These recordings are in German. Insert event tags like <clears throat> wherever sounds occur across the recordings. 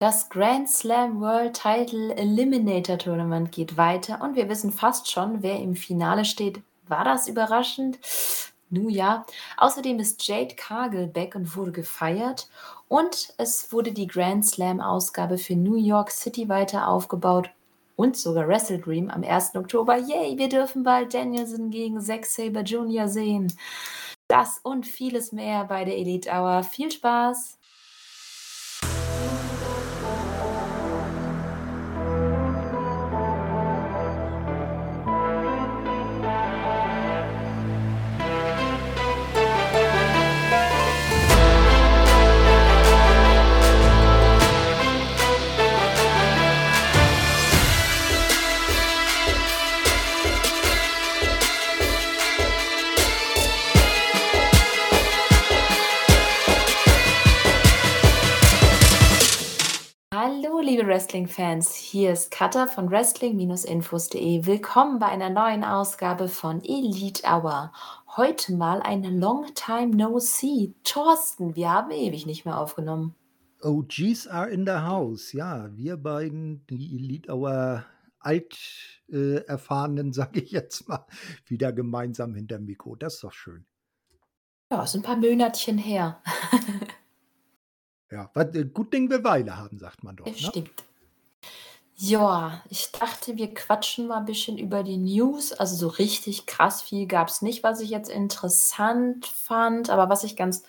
Das Grand Slam World Title Eliminator Tournament geht weiter und wir wissen fast schon, wer im Finale steht. War das überraschend? Nu ja. Außerdem ist Jade Cargill back und wurde gefeiert. Und es wurde die Grand Slam Ausgabe für New York City weiter aufgebaut. Und sogar Wrestle Dream am 1. Oktober. Yay, wir dürfen bald Danielson gegen Zack Saber Jr. sehen. Das und vieles mehr bei der Elite Hour. Viel Spaß! Wrestling-Fans, hier ist Katha von Wrestling-Infos.de. Willkommen bei einer neuen Ausgabe von Elite Hour. Heute mal ein Long Time No See. Thorsten, wir haben ewig nicht mehr aufgenommen. OGs are in the house. Ja, wir beiden, die Elite Hour alt äh, <laughs> sage ich jetzt mal, wieder gemeinsam hinter Mikro. Das ist doch schön. Ja, es sind ein paar Monatchen her. <laughs> ja, was, äh, gut Ding will Weile haben, sagt man doch. Ne? stimmt. Ja, ich dachte, wir quatschen mal ein bisschen über die News. Also, so richtig krass viel gab es nicht, was ich jetzt interessant fand. Aber was ich ganz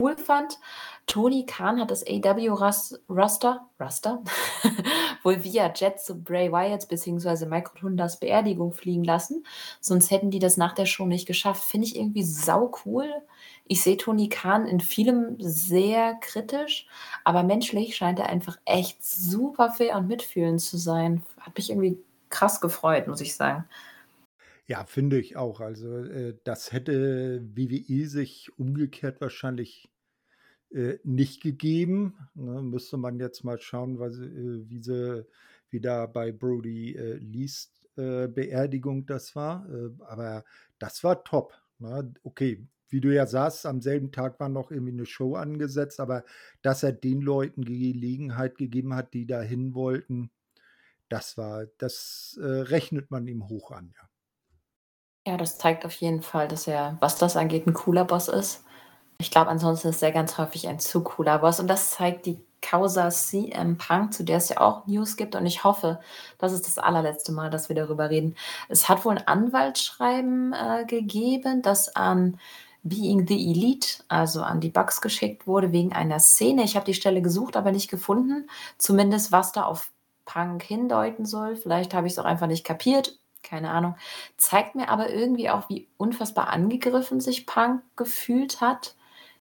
cool fand, Tony Khan hat das AW-Roster Roster <laughs> wohl via Jet zu Bray Wyatt bzw. Michael Hundas Beerdigung fliegen lassen. Sonst hätten die das nach der Show nicht geschafft. Finde ich irgendwie sau cool. Ich sehe Tony Khan in vielem sehr kritisch, aber menschlich scheint er einfach echt super fair und mitfühlend zu sein. Hat mich irgendwie krass gefreut, muss ich sagen. Ja, finde ich auch. Also, äh, das hätte WWE sich umgekehrt wahrscheinlich äh, nicht gegeben. Ne? Müsste man jetzt mal schauen, äh, wie sie wie da bei Brody äh, Least Beerdigung das war. Aber das war top. Ne? Okay, wie du ja sagst, am selben Tag war noch irgendwie eine Show angesetzt, aber dass er den Leuten Gelegenheit gegeben hat, die da hin wollten, das war, das äh, rechnet man ihm hoch an, ja. Ja, das zeigt auf jeden Fall, dass er, was das angeht, ein cooler Boss ist. Ich glaube, ansonsten ist er ganz häufig ein zu cooler Boss und das zeigt die Causa CM Punk, zu der es ja auch News gibt und ich hoffe, das ist das allerletzte Mal, dass wir darüber reden. Es hat wohl ein Anwaltsschreiben äh, gegeben, das an Being the Elite, also an die Bugs geschickt wurde wegen einer Szene. Ich habe die Stelle gesucht, aber nicht gefunden. Zumindest was da auf Punk hindeuten soll. Vielleicht habe ich es auch einfach nicht kapiert. Keine Ahnung. Zeigt mir aber irgendwie auch, wie unfassbar angegriffen sich Punk gefühlt hat.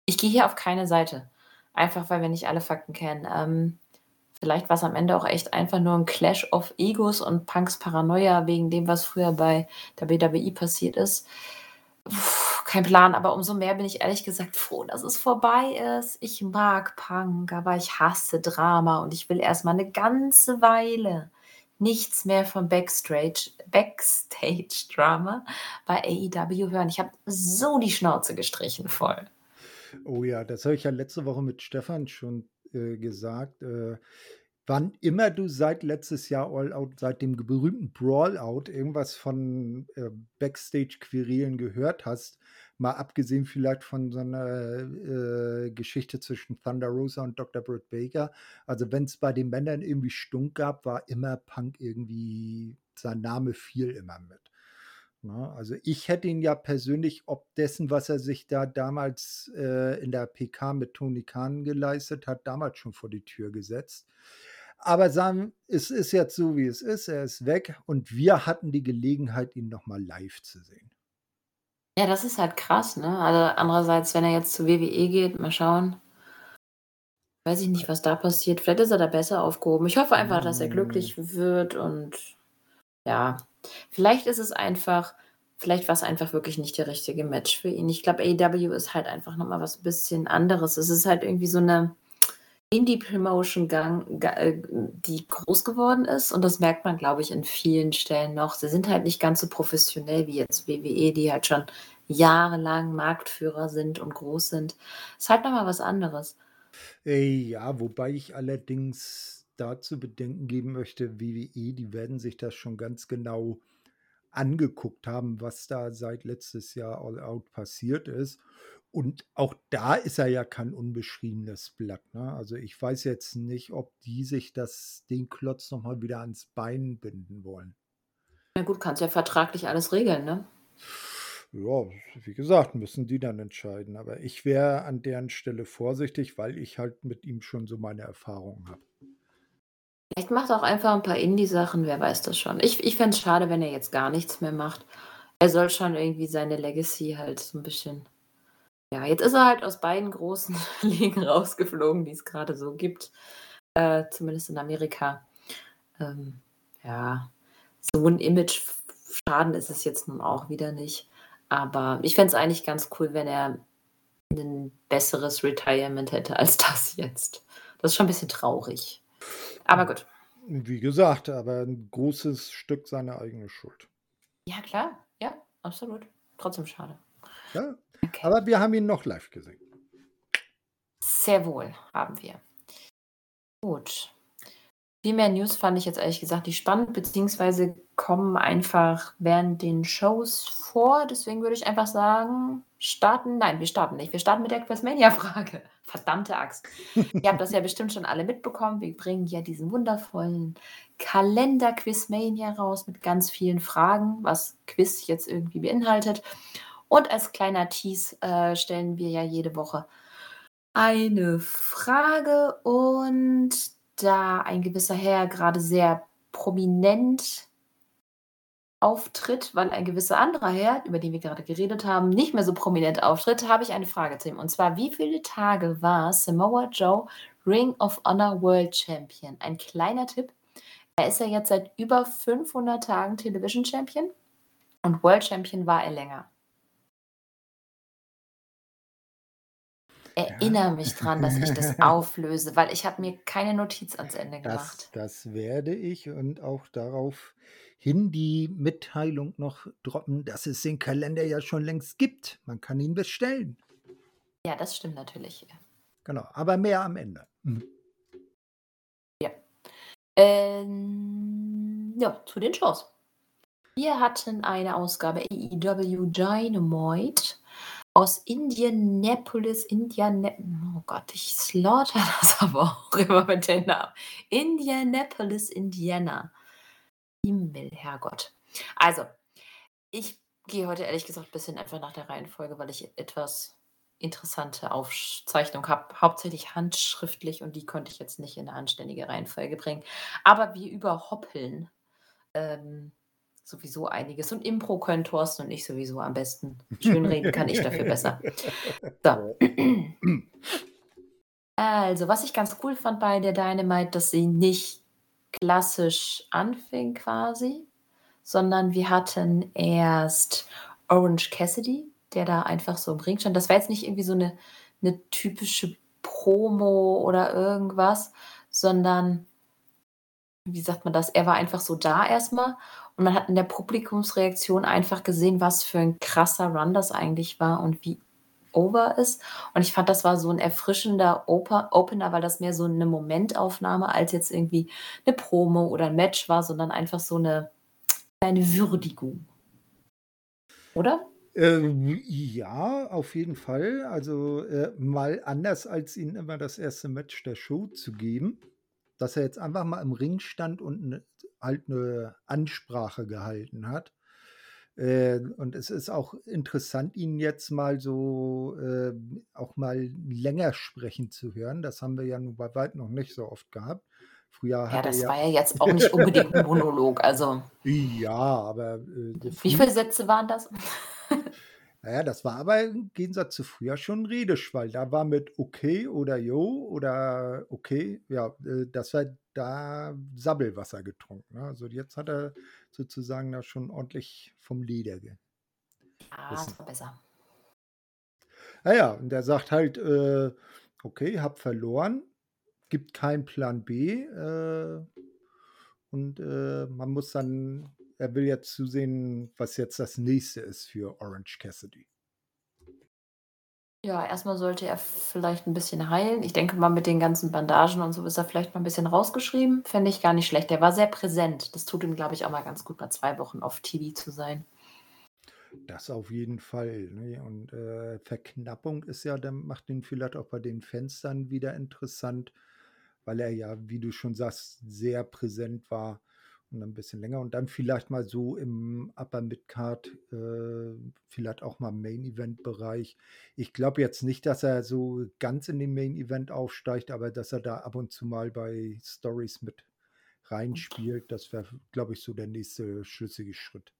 Ich gehe hier auf keine Seite. Einfach weil wir nicht alle Fakten kennen. Ähm, vielleicht war es am Ende auch echt einfach nur ein Clash of Egos und Punks Paranoia wegen dem, was früher bei der WWE passiert ist. Kein Plan, aber umso mehr bin ich ehrlich gesagt froh, dass es vorbei ist. Ich mag Punk, aber ich hasse Drama und ich will erstmal eine ganze Weile nichts mehr vom Backstage, Backstage Drama bei AEW hören. Ich habe so die Schnauze gestrichen voll. Oh ja, das habe ich ja letzte Woche mit Stefan schon äh, gesagt. Äh, wann immer du seit letztes Jahr All Out, seit dem berühmten Brawl-Out irgendwas von äh, Backstage-Querelen gehört hast, mal abgesehen vielleicht von so einer äh, Geschichte zwischen Thunder Rosa und Dr. Britt Baker. Also wenn es bei den Männern irgendwie Stunk gab, war immer Punk irgendwie, sein Name fiel immer mit. Na, ne? also ich hätte ihn ja persönlich, ob dessen, was er sich da damals äh, in der PK mit Tony Khan geleistet hat, damals schon vor die Tür gesetzt. Aber sagen, es ist jetzt so, wie es ist. Er ist weg und wir hatten die Gelegenheit, ihn nochmal live zu sehen. Ja, das ist halt krass, ne? Also andererseits, wenn er jetzt zu WWE geht, mal schauen. Weiß ich nicht, was da passiert. Vielleicht ist er da besser aufgehoben. Ich hoffe einfach, dass er glücklich hm. wird und ja, vielleicht ist es einfach, vielleicht war es einfach wirklich nicht der richtige Match für ihn. Ich glaube, AEW ist halt einfach nochmal was bisschen anderes. Es ist halt irgendwie so eine Indie-Promotion, äh, die groß geworden ist. Und das merkt man, glaube ich, in vielen Stellen noch. Sie sind halt nicht ganz so professionell wie jetzt WWE, die halt schon jahrelang Marktführer sind und groß sind. Ist halt nochmal was anderes. Äh, ja, wobei ich allerdings da zu bedenken geben möchte, WWE, die werden sich das schon ganz genau angeguckt haben, was da seit letztes Jahr All Out passiert ist. Und auch da ist er ja kein unbeschriebenes Blatt. Ne? Also ich weiß jetzt nicht, ob die sich das, den Klotz nochmal wieder ans Bein binden wollen. Na gut, kannst ja vertraglich alles regeln, ne? Ja, wie gesagt, müssen die dann entscheiden. Aber ich wäre an deren Stelle vorsichtig, weil ich halt mit ihm schon so meine Erfahrungen habe. Vielleicht macht er auch einfach ein paar Indie-Sachen, wer weiß das schon. Ich ich fände es schade, wenn er jetzt gar nichts mehr macht. Er soll schon irgendwie seine Legacy halt so ein bisschen ja, jetzt ist er halt aus beiden großen <laughs> Ligen rausgeflogen, die es gerade so gibt, äh, zumindest in Amerika. Ähm, ja, so ein Image-Schaden ist es jetzt nun auch wieder nicht. Aber ich fände es eigentlich ganz cool, wenn er ein besseres Retirement hätte als <laughs> das jetzt. Das ist schon ein bisschen traurig. Aber gut. Wie gesagt, aber ein großes Stück seine eigene Schuld. Ja, klar. Ja, absolut. Trotzdem schade. Ja, Okay. aber wir haben ihn noch live gesehen. Sehr wohl haben wir. Gut. Viel mehr News fand ich jetzt ehrlich gesagt nicht spannend, beziehungsweise kommen einfach während den Shows vor. Deswegen würde ich einfach sagen, starten. Nein, wir starten nicht. Wir starten mit der Quizmania-Frage. <laughs> Verdammte Axt. Ihr habt das ja bestimmt schon alle mitbekommen. Wir bringen ja diesen wundervollen Kalender Quizmania raus mit ganz vielen Fragen, was Quiz jetzt irgendwie beinhaltet. Und als kleiner Tease äh, stellen wir ja jede Woche eine Frage und da ein gewisser Herr gerade sehr prominent auftritt, weil ein gewisser anderer Herr, über den wir gerade geredet haben, nicht mehr so prominent auftritt, habe ich eine Frage zu ihm. Und zwar, wie viele Tage war Samoa Joe Ring of Honor World Champion? Ein kleiner Tipp. Er ist ja jetzt seit über 500 Tagen Television Champion und World Champion war er länger. Erinnere mich dran, dass ich das <laughs> auflöse, weil ich habe mir keine Notiz ans Ende Das, gemacht. das werde ich und auch daraufhin die Mitteilung noch droppen, dass es den Kalender ja schon längst gibt. Man kann ihn bestellen. Ja, das stimmt natürlich. Genau, aber mehr am Ende. Mhm. Ja. Ähm, ja, zu den Shows. Wir hatten eine Ausgabe AEW Dynamite aus Indianapolis, Indiana oh Gott, ich slaughter <laughs> das aber auch immer mit den Namen. Indianapolis, Indiana. Himmel, Herrgott. Also, ich gehe heute ehrlich gesagt ein bisschen einfach nach der Reihenfolge, weil ich etwas interessante Aufzeichnung habe, hauptsächlich handschriftlich und die konnte ich jetzt nicht in eine anständige Reihenfolge bringen. Aber wir überhoppeln ähm, sowieso einiges und Impro können Thorsten und ich sowieso am besten. Schönreden kann ich dafür besser. <laughs> So. <clears throat> Also, was ich ganz cool fand bei der Dynamite, dass sie nicht klassisch anfing quasi, sondern wir hatten erst Orange Cassidy, der da einfach so im Ring stand. Das war jetzt nicht irgendwie so eine, eine typische Promo oder irgendwas, sondern wie sagt man das? Er war einfach so da erstmal und man hat in der Publikumsreaktion einfach gesehen, was für ein krasser Run das eigentlich war und wie over ist. Und ich fand, das war so ein erfrischender Oper Opener, weil das mehr so eine Momentaufnahme als jetzt irgendwie eine Promo oder ein Match war, sondern einfach so eine kleine Würdigung. Oder? Ähm, ja, auf jeden Fall. Also äh, mal anders als ihnen immer das erste Match der Show zu geben, dass er jetzt einfach mal im Ring stand und ne, halt eine Ansprache gehalten hat. Äh, und es ist auch interessant, ihn jetzt mal so äh, auch mal länger sprechen zu hören. Das haben wir ja nun bei weitem noch nicht so oft gehabt. Früher Ja, das ja, war ja jetzt auch nicht unbedingt ein Monolog. Also, <laughs> ja, aber äh, wie viele Sätze waren das? <laughs> naja, das war aber im Gegensatz zu früher schon Redeschwall. Da war mit okay oder jo oder okay, ja, äh, das war da Sabbelwasser getrunken. Ne? Also jetzt hat er sozusagen da schon ordentlich vom Leder Ja, gerissen. das war besser. Naja, und er sagt halt, äh, okay, hab verloren, gibt keinen Plan B äh, und äh, man muss dann, er will jetzt zusehen, was jetzt das nächste ist für Orange Cassidy. Ja, erst mal sollte er vielleicht 'n bisschen heilen. Ich denke mal, mit den ganzen Bandagen und so ist er vielleicht mal 'n bisschen rausgeschrieben. Fände ich gar nicht schlecht. Der war sehr präsent. Das tut ihm, glaube ich, auch mal ganz gut, mal 2 Wochen auf TV zu sein. Das auf jeden Fall, ne? Und, äh, Verknappung ist ja dann macht ihn vielleicht auch bei den Fans dann wieder interessant, weil er ja, wie du schon sagst, sehr präsent war und ein bisschen länger und dann vielleicht mal so im Upper Midcard, äh, vielleicht auch mal Main Event Bereich. Ich glaube jetzt nicht, dass er so ganz in den Main Event aufsteigt, aber dass er da ab und zu mal bei Stories mit reinspielt, das wäre, glaube ich, so der nächste schlüssige Schritt.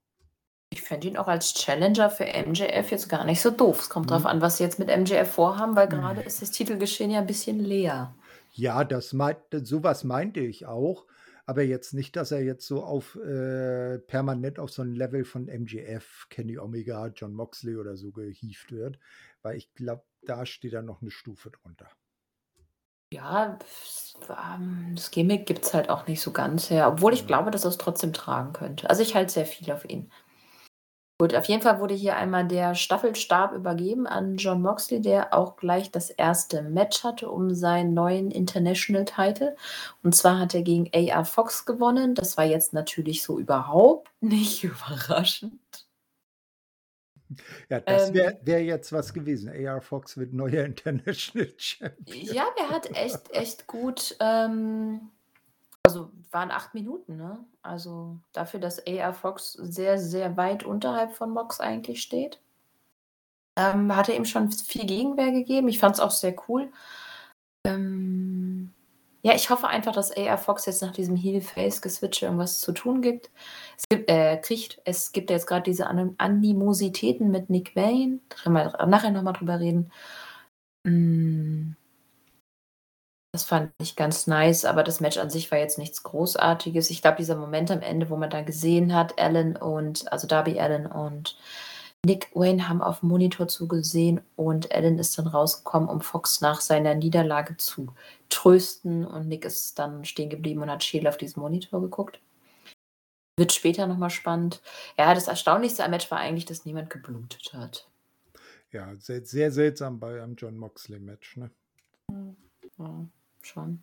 Ich fände ihn auch als Challenger für MJF jetzt gar nicht so doof. Es kommt Mhm. an, was sie jetzt mit MJF vorhaben, weil grade Hm. ist das Titelgeschehen ja 'n bisschen leer. Ja, das meint so was meinte ich auch, aber jetzt nicht, dass er jetzt so auf äh, permanent auf so 'n Level von MJF, Kenny Omega, Jon Moxley oder so gehievt wird, weil ich glaube, da steht er noch 'ne Stufe drunter. Ja, ähm, das Gimmick gibt's halt auch nicht so ganz her, obwohl ich glaube, dass er's trotzdem tragen könnte. Also, ich halte sehr viel auf ihn. Gut, auf jeden Fall wurde hier einmal der Staffelstab übergeben an Jon Moxley, der auch gleich das 1. Match hatte um seinen neuen International Title. Und zwar hat er gegen AR Fox gewonnen. Das war jetzt natürlich so überhaupt nicht <laughs> überraschend. Ja, das Ähm wäre wäre jetzt was gewesen. AR Fox wird neuer International <laughs> Champion. Ja, der hat echt echt gut, ähm also, waren 8 Minuten, ne? Also, dafür, dass AR Fox sehr, sehr weit unterhalb von Mox eigentlich steht. Ähm, hat er ihm schon viel Gegenwehr gegeben. Ich fand's auch sehr cool. Ähm, ja, ich hoffe einfach, dass AR Fox jetzt nach diesem Heel-Face-Geswitche irgendwas zu tun gibt. Es gibt äh, kriegt. Es gibt ja jetzt grad diese Ani Animositäten mit Nick Wayne. Da können wir nachher noch mal drüber reden. Hm das fand ich ganz nice, aber das Match an sich war jetzt nichts Großartiges. Ich glaube, dieser Moment am Ende, wo man dann gesehen hat, Allin und also, Darby Allin und Nick Wayne haben auf'm Monitor zugesehen und Allin ist dann rausgekommen, um Fox nach seiner Niederlage zu trösten und Nick ist dann stehen geblieben und hat scheel auf diesen Monitor geguckt. Wird später noch mal spannend. Ja, das Erstaunlichste am Match war eigentlich, dass niemand geblutet hat. Ja, sel sehr seltsam bei einem Jon Moxley Match, ne? Mhm. Ja, schon.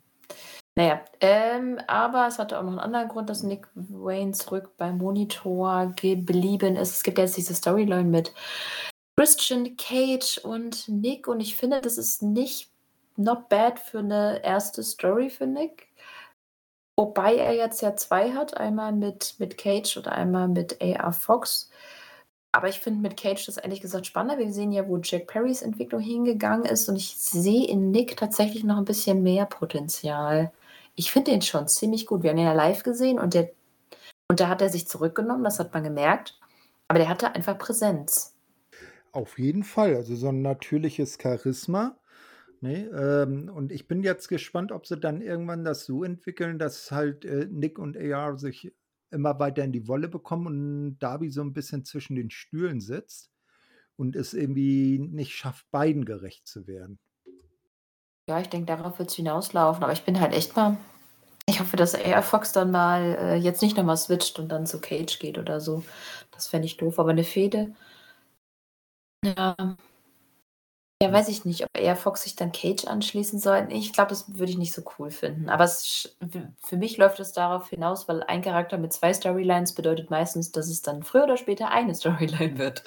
Na ja, ähm, aber es hatte auch noch 'n anderen Grund, dass Nick Wayne zurück beim Monitor geblieben ist. Es gibt jetzt diese Storyline mit Christian Cage und Nick und ich finde, das ist nicht not bad für 'ne 1. Story für Nick. Wobei er jetzt ja 2 hat, einmal mit mit Cage und einmal mit AR Fox. Aber ich finde mit Cage das ehrlich gesagt spannender. Wir sehen ja, wo Jack Perrys Entwicklung hingegangen ist und ich sehe in Nick tatsächlich noch 'n bisschen mehr Potenzial. Ich finde den schon ziemlich gut. Wir haben ihn ja live gesehen und der und da hat er sich zurückgenommen, das hat man gemerkt, aber der hatte einfach Präsenz. Auf jeden Fall, also, so 'n natürliches Charisma, ne? Ähm, und ich bin jetzt gespannt, ob sie dann irgendwann das so entwickeln, dass halt, äh, Nick und AR sich immer weiter in die Wolle bekommen und Darby so 'n bisschen zwischen den Stühlen sitzt und es irgendwie nicht schafft, beiden gerecht zu werden. Ja, ich denke, darauf wird's hinauslaufen, aber ich bin halt echt mal ich hoffe, dass AR Fox dann mal, äh, jetzt nicht noch mal switcht und dann zu Cage geht oder so. Das fände ich doof, aber 'ne Fehde ja. Ja, weiß ich nicht, ob AR Fox sich dann Cage anschließen soll. Ich glaube, das würde ich nicht so cool finden. Aber es sch für mich läuft es darauf hinaus, weil ein Charakter mit 2 Storylines bedeutet meistens, dass es dann früher oder später eine <laughs> Storyline wird.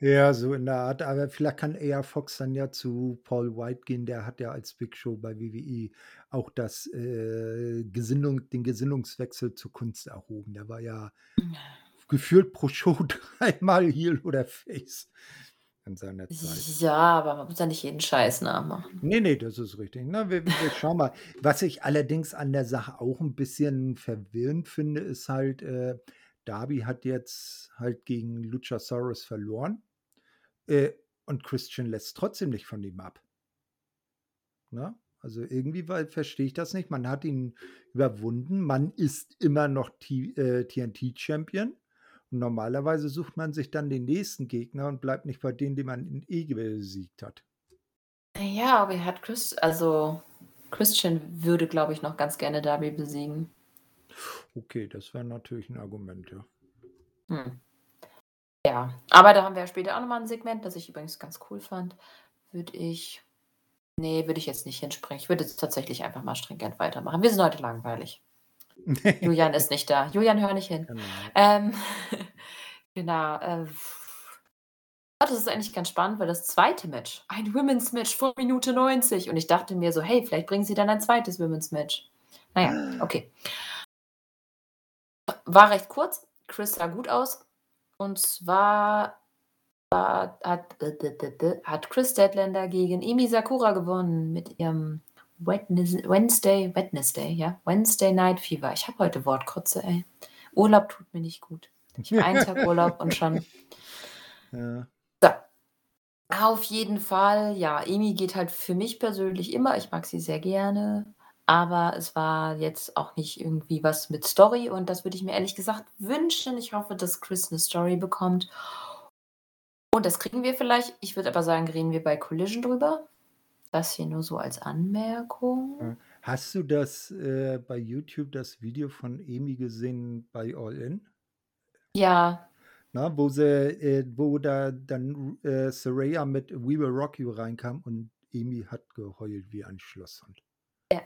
Ja, so in der Art, aber vielleicht kann AR Fox dann ja zu Paul White gehen. Der hat ja als Big Show bei WWE auch das, äh, Gesinnung den Gesinnungswechsel zur Kunst erhoben. Der war ja gefühlt pro Show <laughs> dreimal Heel oder Face in seiner Zeit. Ja, aber man muss ja nicht jeden Scheiß nachmachen. Ne, ne, das ist richtig. Na, wir wir <laughs> schauen mal. Was ich allerdings an der Sache auch 'n bisschen verwirrend finde, ist halt, äh, Darby hat jetzt halt gegen Luchasaurus verloren, äh, und Christian lässt trotzdem nicht von ihm ab. Ne? Also, irgendwie verstehe ich das nicht. Man hat ihn überwunden. Man ist immer noch T äh, TNT-Champion. Und normalerweise sucht man sich dann den nächsten Gegner und bleibt nicht bei denen, den man in eh besiegt hat. Ja, aber er hat Chris also, Christian würde, glaube ich, noch ganz gerne Darby besiegen. Okay, das wäre natürlich 'n Argument, ja. Hm. Ja, aber da haben wir ja später auch noch mal 'n Segment, das ich übrigens ganz cool fand. würde ich ne, würde ich jetzt nicht hinspringen. Ich würde jetzt tatsächlich einfach mal stringent weitermachen. Wir sind heute langweilig. <laughs> Julian ist nicht da. Julian, hör nicht hin. Genau. Ähm, <laughs> genau, äh, ah, das ist eigentlich ganz spannend, weil das zweite Match, ein Women's Match vor Minute 90 und ich dachte mir so: „Hey, vielleicht bringen sie dann ein zweites Women's Match.“ Na ja, okay. War recht kurz. Chris sah gut aus. Und zwar war hat hat Chris Statlander gegen Emi Sakura gewonnen mit ihrem Wednesday Wednesday, ja, Wednesday Night Fever. Ich habe heute Wortkotze, ey. Urlaub tut mir nicht gut. <laughs> Ich habe einen Tag Urlaub und schon Ja. So. Auf jeden Fall, ja, Emi geht halt für mich persönlich immer. Ich mag sie sehr gerne, aber es war jetzt auch nicht irgendwie was mit Story und das würde ich mir ehrlich gesagt wünschen. Ich hoffe, dass Chris 'ne Story bekommt. Und das kriegen wir vielleicht. Ich würde aber sagen, reden wir bei Collision drüber. Das hier nur so als Anmerkung. Ja. Hast du das, äh, bei YouTube das Video von Emi gesehen bei All In? Ja. Na, wo sie äh, wo da dann äh, Saraya mit „We Will Rock You“ reinkam und Emi hat geheult wie ein Schlosshund. Ja,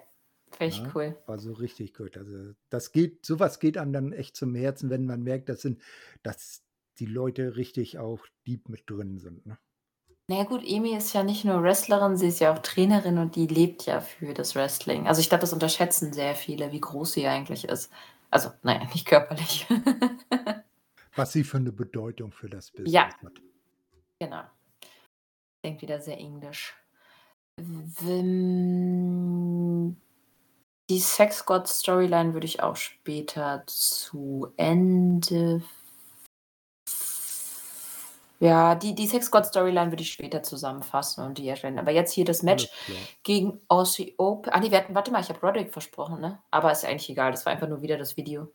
ich Ne? cool. War so richtig gut. Also, das geht so was geht einem dann echt zum Herzen, wenn man merkt, das sind dass die Leute richtig auch deep mit drin sind, ne? Na ja gut, Emi ist ja nicht nur Wrestlerin, sie ist ja auch Trainerin und die lebt ja für das Wrestling. Also, ich glaube, das unterschätzen sehr viele, wie groß sie eigentlich ist. Also, na ja, nicht körperlich. <laughs> Was sie für 'ne Bedeutung für das Business Ja. hat. Genau. Klingt wieder sehr englisch. Die Sex God Storyline würde ich auch später zu Ende ja, die die Sex God Storyline würde ich später zusammenfassen und die erstellen. Aber jetzt hier das Match gegen Aussie Open ah ne, wir hatten warte mal, ich habe Roderick versprochen, ne? Aber ist eigentlich egal, das war einfach nur wieder das Video.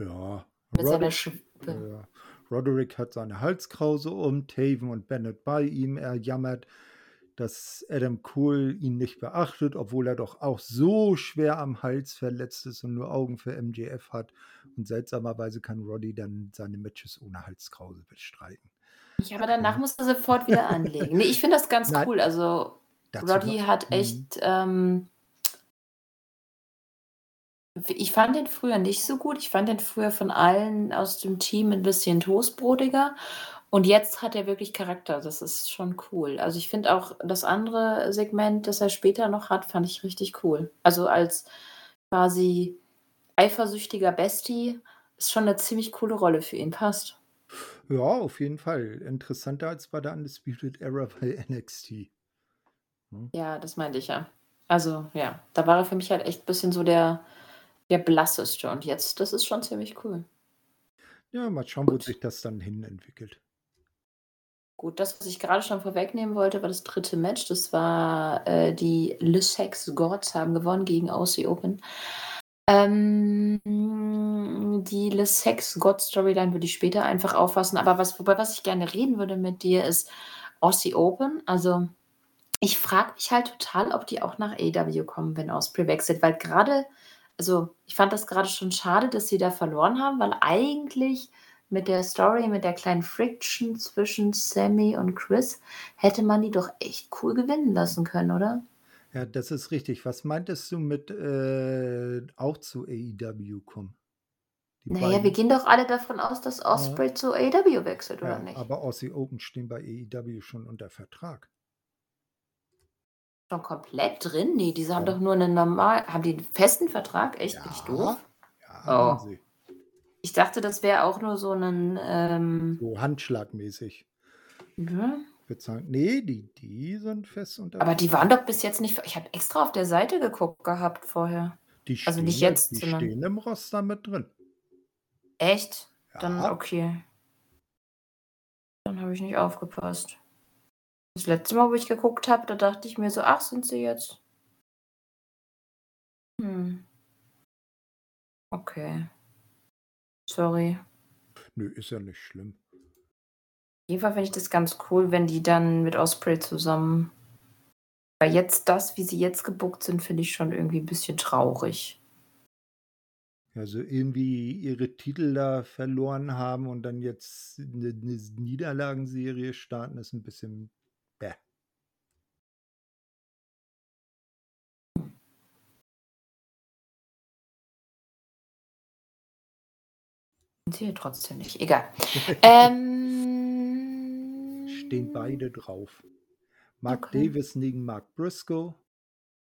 Ja, Mit seiner Roderick Schwippe. ja, Roderick hat seine Halskrause um, Taven und Bennett bei ihm. Er jammert, dass Adam Cole ihn nicht beachtet, obwohl er doch auch so schwer am Hals verletzt ist und nur Augen für MJF hat. Und seltsamerweise kann Roddy dann seine Matches ohne Halskrause bestreiten. Ja, aber danach Ja. muss er sofort wieder anlegen. Ne, ich finde das ganz <laughs> Nein. cool. Also, Roddy hat mhm. echt, ähm ich fand den früher nicht so gut. Ich fand den früher von allen aus dem Team 'n bisschen toastbrotiger und jetzt hat er wirklich Charakter. Das ist schon cool. Also, ich finde auch das andere Segment, das er später noch hat, fand ich richtig cool. Also, als quasi eifersüchtiger Bestie ist schon 'ne ziemlich coole Rolle für ihn, passt. Ja, auf jeden Fall. Interessanter als bei der Undisputed Era bei <laughs> NXT. Ne? Ja, das meinte ich ja. Also, ja, da war er für mich halt echt bisschen so der der blasseste und jetzt das ist schon ziemlich cool. Ja, mal schauen, wo Gut. sich das dann hin entwickelt. Gut, das, was ich gerade schon vorwegnehmen wollte, war das 3. Match. Das war, äh, die Le Sex Gods haben gewonnen gegen Aussie Open. Ähm, die Le Sex God Storyline würde ich später einfach auffassen, aber was wobei was ich gerne reden würde mit dir, ist Aussie Open. Also, ich frage mich halt total, ob die auch nach AEW kommen, wenn Osprey wechselt, weil grade also, ich fand das grade schon schade, dass sie da verloren haben, weil eigentlich mit der Story, mit der kleinen Friction zwischen Sammy und Chris hätte man die doch echt cool gewinnen lassen können, oder? Ja, das ist richtig. Was meintest du mit, äh, auch zu AEW kommen? Die Na ja, wir beiden gehen doch alle davon aus, dass Ja. Osprey zu AEW wechselt, oder Ja, nicht? aber Aussie Open stehen bei AEW schon unter Vertrag. Schon komplett drin? Ne, diese haben Ja. doch nur 'nen normal haben die 'n festen Vertrag? Echt? Bin ich doof? Ja, ja, haben Oh. sie. Ich dachte, das wäre auch nur so 'nen, ähm So handschlagmäßig. Ja. Würde sagen ne, die die sind fest unter Aber die waren doch bis jetzt nicht ich habe extra auf der Seite geguckt gehabt vorher. Die Also, nicht stehen jetzt, die sondern stehen im Roster mit drin. Echt? Dann Ja. okay. Dann habe ich nicht aufgepasst. Das letzte Mal, wo ich geguckt habe, da dachte ich mir so: „Ach, sind sie jetzt?“ Hm. Okay. Sorry. Nö, ist ja nicht schlimm jeden Fall finde ich das ganz cool, wenn die dann mit Osprey zusammen. Weil jetzt das, wie sie jetzt gebuckt sind, finde ich schon irgendwie ein bisschen traurig. Also irgendwie ihre Titel da verloren haben und dann jetzt eine, eine Niederlagenserie starten, ist ein bisschen. Bäh. Sehe trotzdem nicht. Egal. <laughs> ähm. Stehen beide drauf. Mark Okay. Davis neben Mark Briscoe.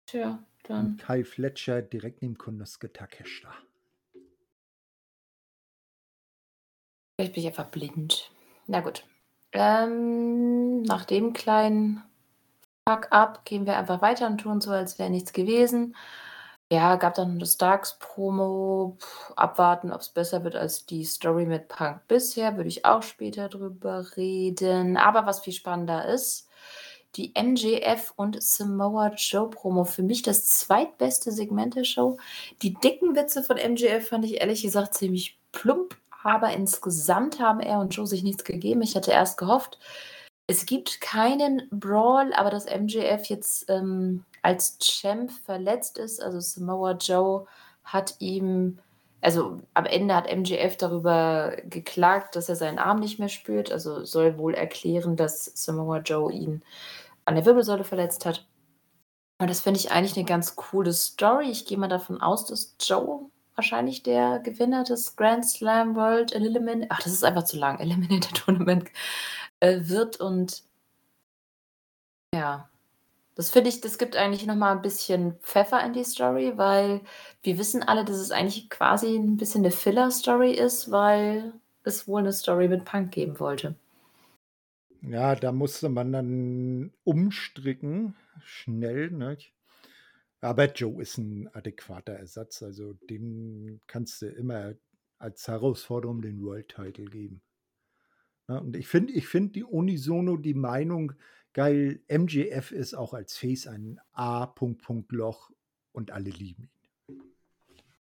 Tja, Und dann. Kyle Fletcher direkt neben Konosuke Takeshita. Vielleicht bin ich einfach blind. Na gut. Ähm, nach dem kleinen Fuck-up gehen wir einfach weiter und tun so, als wäre nichts gewesen. Ja, gab dann das Darks-Promo. Puh, Abwarten, ob es besser wird als die Story mit Punk bisher, würde ich auch später drüber reden. Aber was viel spannender ist, die MJF und Samoa Joe Promo. Für mich das zweitbeste Segment der Show. Die dicken Witze von MJF fand ich ehrlich gesagt ziemlich plump, aber insgesamt haben er und Joe sich nichts gegeben. Ich hatte erst gehofft, es gibt keinen Brawl, aber dass MJF jetzt ähm, als Champ verletzt ist, also Samoa Joe hat ihm, also am Ende hat MJF darüber geklagt, dass er seinen Arm nicht mehr spürt, also soll wohl erklären, dass Samoa Joe ihn an der Wirbelsäule verletzt hat. Und das finde ich eigentlich eine ganz coole Story. Ich gehe mal davon aus, dass Joe wahrscheinlich der Gewinner des Grand Slam World Eliminator, ach, das ist einfach zu lang, Eliminator Tournament äh, wird und ja, das finde ich, das gibt eigentlich noch mal ein bisschen Pfeffer in die Story, weil wir wissen alle, dass es eigentlich quasi ein bisschen eine Filler-Story ist, weil es wohl eine Story mit Punk geben wollte. Ja, da musste man dann umstricken, schnell, ne? Aber Joe ist ein adäquater Ersatz, also dem kannst du immer als Herausforderung den World Title geben. Ja, und ich finde ich finde die unisono die Meinung geil, MJF ist auch als Face ein A Punkt Punkt Loch und alle lieben ihn.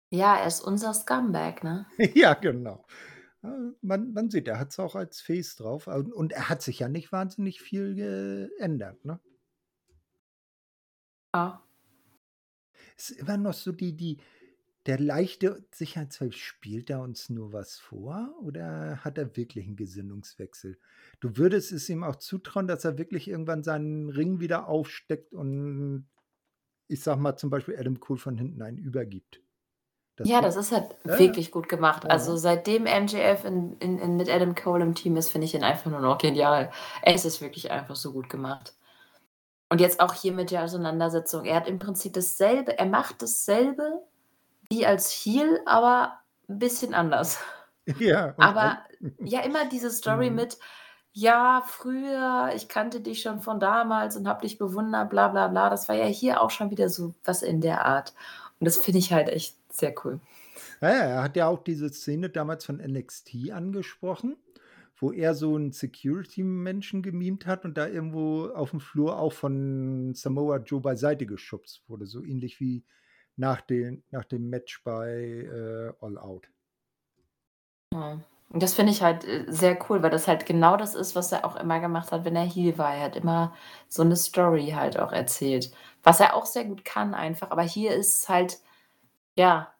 Ja, er ist unser Scumbag, ne? <laughs> Ja, genau. Man man sieht, er hat's auch als Face drauf und und er hat sich ja nicht wahnsinnig viel geändert, ne? Ja. Ist immer noch so die die der leichte Sicherheitsfall, spielt er uns nur was vor oder hat er wirklich 'n Gesinnungswechsel? Du würdest es ihm auch zutrauen, dass er wirklich irgendwann seinen Ring wieder aufsteckt und ich sage mal, zum Beispiel Adam Cole von hinten einen übergibt. Das Ja, das ist halt ja, ja. wirklich gut gemacht. Also, seitdem MJF in in in mit Adam Cole im Team ist, finde ich ihn einfach nur noch genial. Es ist wirklich einfach so gut gemacht. Und jetzt auch hier mit der Auseinandersetzung. Er hat im Prinzip dasselbe er macht dasselbe wie als Heel, aber 'n bisschen anders. Ja, Aber ja, immer diese <laughs> Story Mhm. mit: „Ja, früher, ich kannte dich schon von damals und habe dich bewundert, bla bla bla.“ Das war ja hier auch schon wieder so was in der Art. Und das finde ich halt echt sehr cool. Ja, ja, er hat ja auch diese Szene damals von NXT angesprochen, wo er so 'n Security-Menschen gemimt hat und da irgendwo aufm Flur auch von Samoa Joe beiseite geschubst wurde, so ähnlich wie nach den nach dem Match bei, äh, All Out. Ja. Und das finde ich halt, äh, sehr cool, weil das halt genau das ist, was er auch immer gemacht hat, wenn er Heel war. Er hat immer so 'ne Story halt auch erzählt, was er auch sehr gut kann einfach. Aber hier ist's halt ja,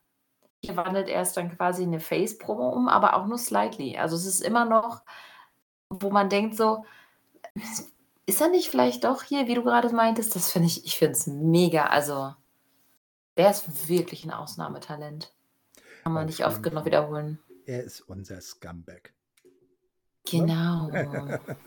hier wandelt er es dann quasi in 'ne Face-Promo um, aber auch nur slightly. Also, es ist immer noch, wo man denkt so: „Ist er nicht vielleicht doch hier, wie du grade meintest?“ Das finde ich ich finde es mega. Also, der ist wirklich 'n Ausnahmetalent. Kann man Auf nicht oft genug wiederholen. Er ist unser Scumbag. Genau. Ne? <laughs>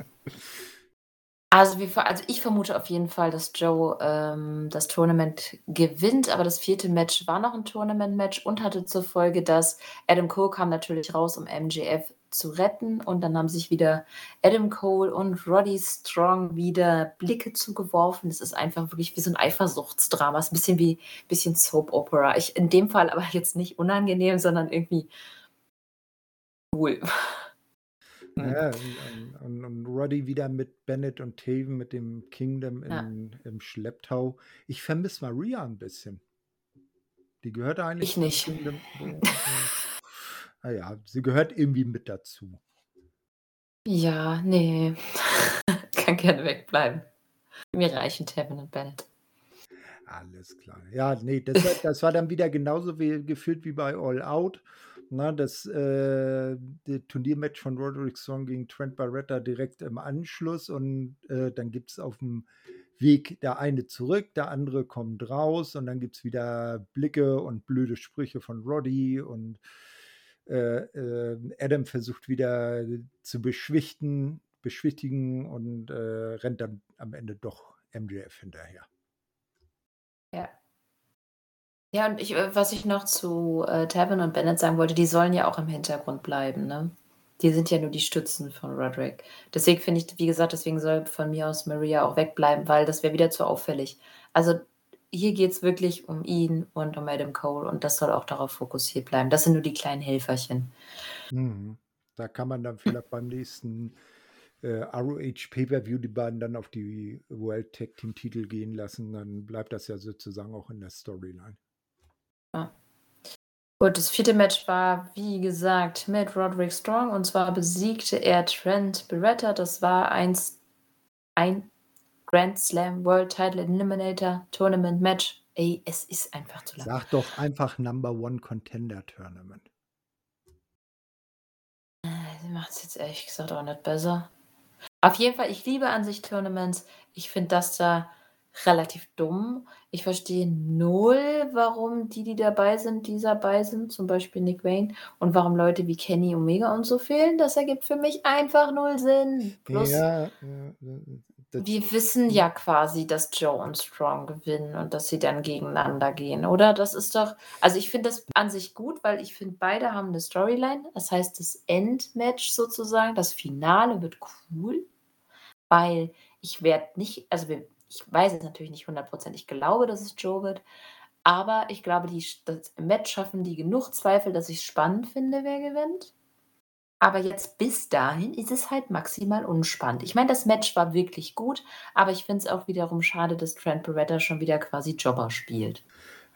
Also, wir ver also, ich vermute auf jeden Fall, dass Joe, ähm, das Tournament gewinnt, aber das 4. Match war noch 'n Tournament-Match und hatte zur Folge, dass Adam Cole kam natürlich raus, um MJF zu retten und dann haben sich wieder Adam Cole und Roddy Strong wieder Blicke zugeworfen. Das ist einfach wirklich wie so 'n Eifersuchtsdrama. Ist 'n bisschen wie bisschen Soap Opera. Ich in dem Fall aber jetzt nicht unangenehm, sondern irgendwie cool. <laughs> Mhm. Ja, und und und Roddy wieder mit Bennett und Taven mit dem Kingdom Ja. in im Schlepptau. Ich vermisse Maria 'n bisschen. Die gehört eigentlich Ich nicht. Kingdom <laughs> na ja, sie gehört irgendwie mit dazu. Ja, ne. <laughs> Kann gerne wegbleiben. Mir reichen Taven und Bennett. Alles klar. Ja, ne, das war das war dann wieder genauso wie gefühlt wie bei All Out, ne? Das, äh Turniermatch von Roderick Strong gegen Trent Barreta direkt im Anschluss und, äh, dann gibt's aufm Weg der eine zurück, der andere kommt raus und dann gibt's wieder Blicke und blöde Sprüche von Roddy und Adam versucht wieder zu beschwichten, beschwichtigen und äh, rennt dann am Ende doch MJF hinterher. Ja. Ja, und ich, äh, was ich noch zu äh, Tavin und Bennett sagen wollte, die sollen ja auch im Hintergrund bleiben, ne? Die sind ja nur die Stützen von Roderick. Deswegen finde ich, wie gesagt, deswegen soll von mir aus Maria auch wegbleiben, weil das wäre wieder zu auffällig. Also hier geht es wirklich um ihn und um Adam Cole und das soll auch darauf fokussiert bleiben. Das sind nur die kleinen Helferchen. Mhm. Da kann man dann vielleicht beim nächsten äh, ROH Pay-Per-View die beiden dann auf die World Tag Team Titel gehen lassen. Dann bleibt das ja sozusagen auch in der Storyline. Ja. Gut, das vierte Match war, wie gesagt, mit Roderick Strong und zwar besiegte er Trent Beretta. Das war eins, ein Grand Slam World Title Eliminator Tournament Match. Ey, es ist einfach zu lang. Sag doch einfach Number One Contender Tournament. Äh, macht es jetzt ehrlich gesagt auch nicht besser. Auf jeden Fall, ich liebe an sich Tournaments. Ich finde das da relativ dumm. Ich verstehe null, warum die, die dabei sind, die dabei sind, zum Beispiel Nick Wayne, und warum Leute wie Kenny Omega und so fehlen. Das ergibt für mich einfach null Sinn. Plus, Ja, ja, wir wissen ja quasi, dass Joe und Strong gewinnen und dass sie dann gegeneinander gehen, oder? Das ist doch, also ich finde das an sich gut, weil ich finde, beide haben eine Storyline. Das heißt, das Endmatch sozusagen, das Finale wird cool, weil ich werde nicht, also ich weiß es natürlich nicht 100%, ich glaube, dass es Joe wird, aber ich glaube, die, das Match schaffen die genug Zweifel, dass ich es spannend finde, wer gewinnt. Aber jetzt bis dahin ist es halt maximal unspannend. Ich meine, das Match war wirklich gut, aber ich finde es auch wiederum schade, dass Trent Beretta schon wieder quasi Jobber spielt.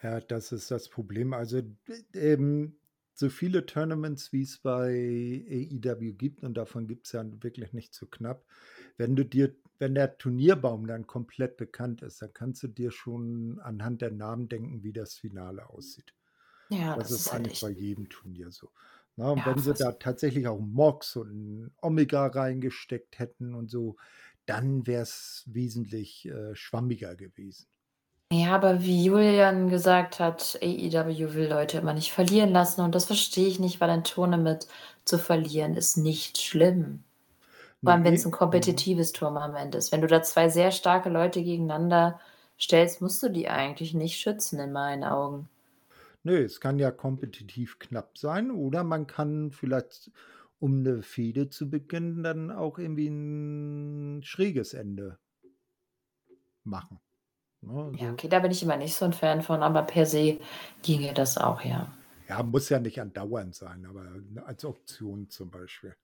Ja, das ist das Problem. Also ähm, so viele Tournaments, wie es bei AEW gibt, und davon gibt es ja wirklich nicht so knapp, wenn du dir, wenn der Turnierbaum dann komplett bekannt ist, dann kannst du dir schon anhand der Namen denken, wie das Finale aussieht. Ja, das, das ist ist halt eigentlich echt. bei jedem Turnier so. Na, und Ja, wenn sie da tatsächlich auch Mox und Omega reingesteckt hätten und so, dann wäre es wesentlich äh, schwammiger gewesen. Ja, aber wie Julian gesagt hat, AEW will Leute immer nicht verlieren lassen und das verstehe ich nicht, weil ein Tournament zu verlieren ist nicht schlimm. Vor allem, wenn es Nee, ein mhm. kompetitives Tournament ist. Wenn du da zwei sehr starke Leute gegeneinander stellst, musst du die eigentlich nicht schützen in meinen Augen. Nö, es kann ja kompetitiv knapp sein oder man kann vielleicht, um eine Fehde zu beginnen, dann auch irgendwie ein schräges Ende machen. Ne, Ja, so okay, da bin ich immer nicht so ein Fan von, aber per se ginge das auch, ja. ja, muss ja nicht andauernd sein, aber als Option zum Beispiel.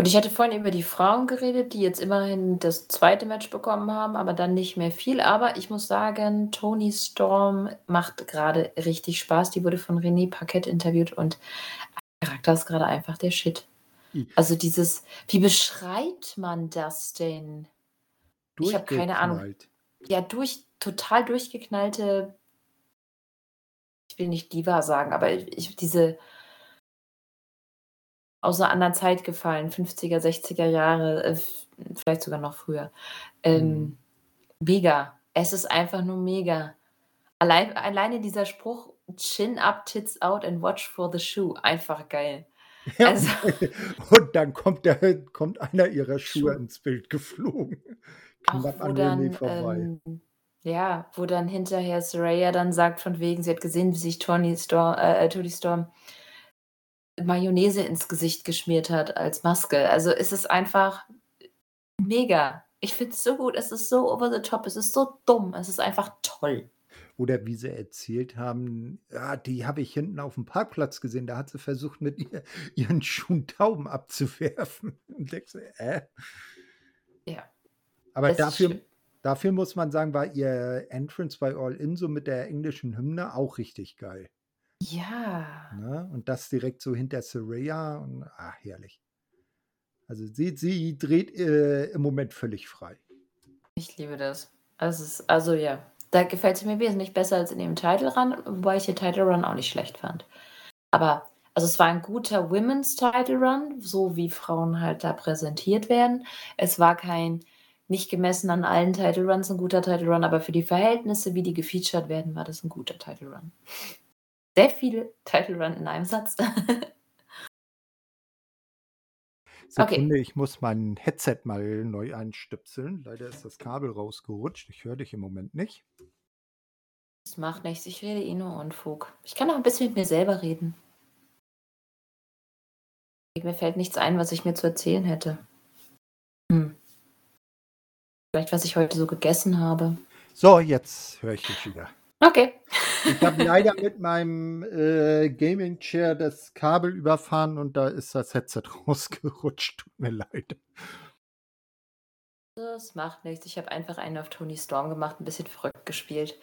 Und ich hatte vorhin über die Frauen geredet, die jetzt immerhin das zweite Match bekommen haben, aber dann nicht mehr viel. Aber ich muss sagen, Toni Storm macht gerade richtig Spaß. Die wurde von René Paquette interviewt und ihr Charakter ist gerade einfach der Shit. Also dieses, wie beschreibt man das denn? Ich habe keine Ahnung. Ja, durch, total durchgeknallte, ich will nicht Diva sagen, aber ich, diese aus einer anderen Zeit gefallen, 50er, 60er Jahre, äh, vielleicht sogar noch früher. Ähm, Mhm. mega. Es ist einfach nur mega. Allein, alleine dieser Spruch, Chin up, tits out and watch for the shoe. Einfach geil. Ja, Also, <laughs> und dann kommt, der, kommt einer ihrer Schuhe Schuh. ins Bild geflogen. <laughs> Knapp an dann, vorbei. ähm, ja, wo dann hinterher Soraya dann sagt, von wegen, sie hat gesehen, wie sich Tony Storm, äh, Tony Storm Mayonnaise ins Gesicht geschmiert hat als Maske. Also es ist einfach mega. Ich finde es so gut, es ist so over the top, es ist so dumm, es ist einfach toll. Oder wie sie erzählt haben, ja, die habe ich hinten auf dem Parkplatz gesehen, da hat sie versucht, mit ihr, ihren Schuhen Tauben abzuwerfen. <laughs> Und denkst, du, äh? Ja, Aber dafür, dafür muss man sagen, war ihr Entrance bei All In so mit der englischen Hymne auch richtig geil. Ja. Ne? Und das direkt so hinter Saraya und ah, herrlich. Also sie, sie dreht äh, im Moment völlig frei. Ich liebe das. Es ist, also ja, da gefällt es mir wesentlich besser als in dem Title Run, wobei ich den Title Run auch nicht schlecht fand. Aber, also es war ein guter Women's Title Run, so wie Frauen halt da präsentiert werden. Es war kein, nicht gemessen an allen Title Runs ein guter Title Run, aber für die Verhältnisse, wie die gefeatured werden, war das ein guter Title Run. Sehr viele Title Run in einem Satz. <laughs> Okay. Sekunde, ich muss mein Headset mal neu einstöpseln. Leider ist das Kabel rausgerutscht. Ich höre dich im Moment nicht. Das macht nichts, ich rede eh nur Unfug. Ich kann auch ein bisschen mit mir selber reden. Mir fällt nichts ein, was ich mir zu erzählen hätte. Hm. Vielleicht, was ich heute so gegessen habe. So, jetzt höre ich dich wieder. Okay. Ich habe leider mit meinem äh, Gaming Chair das Kabel überfahren und da ist das Headset <laughs> rausgerutscht. Tut mir leid. Das macht nichts. Ich habe einfach einen auf Tony Storm gemacht, ein bisschen verrückt gespielt.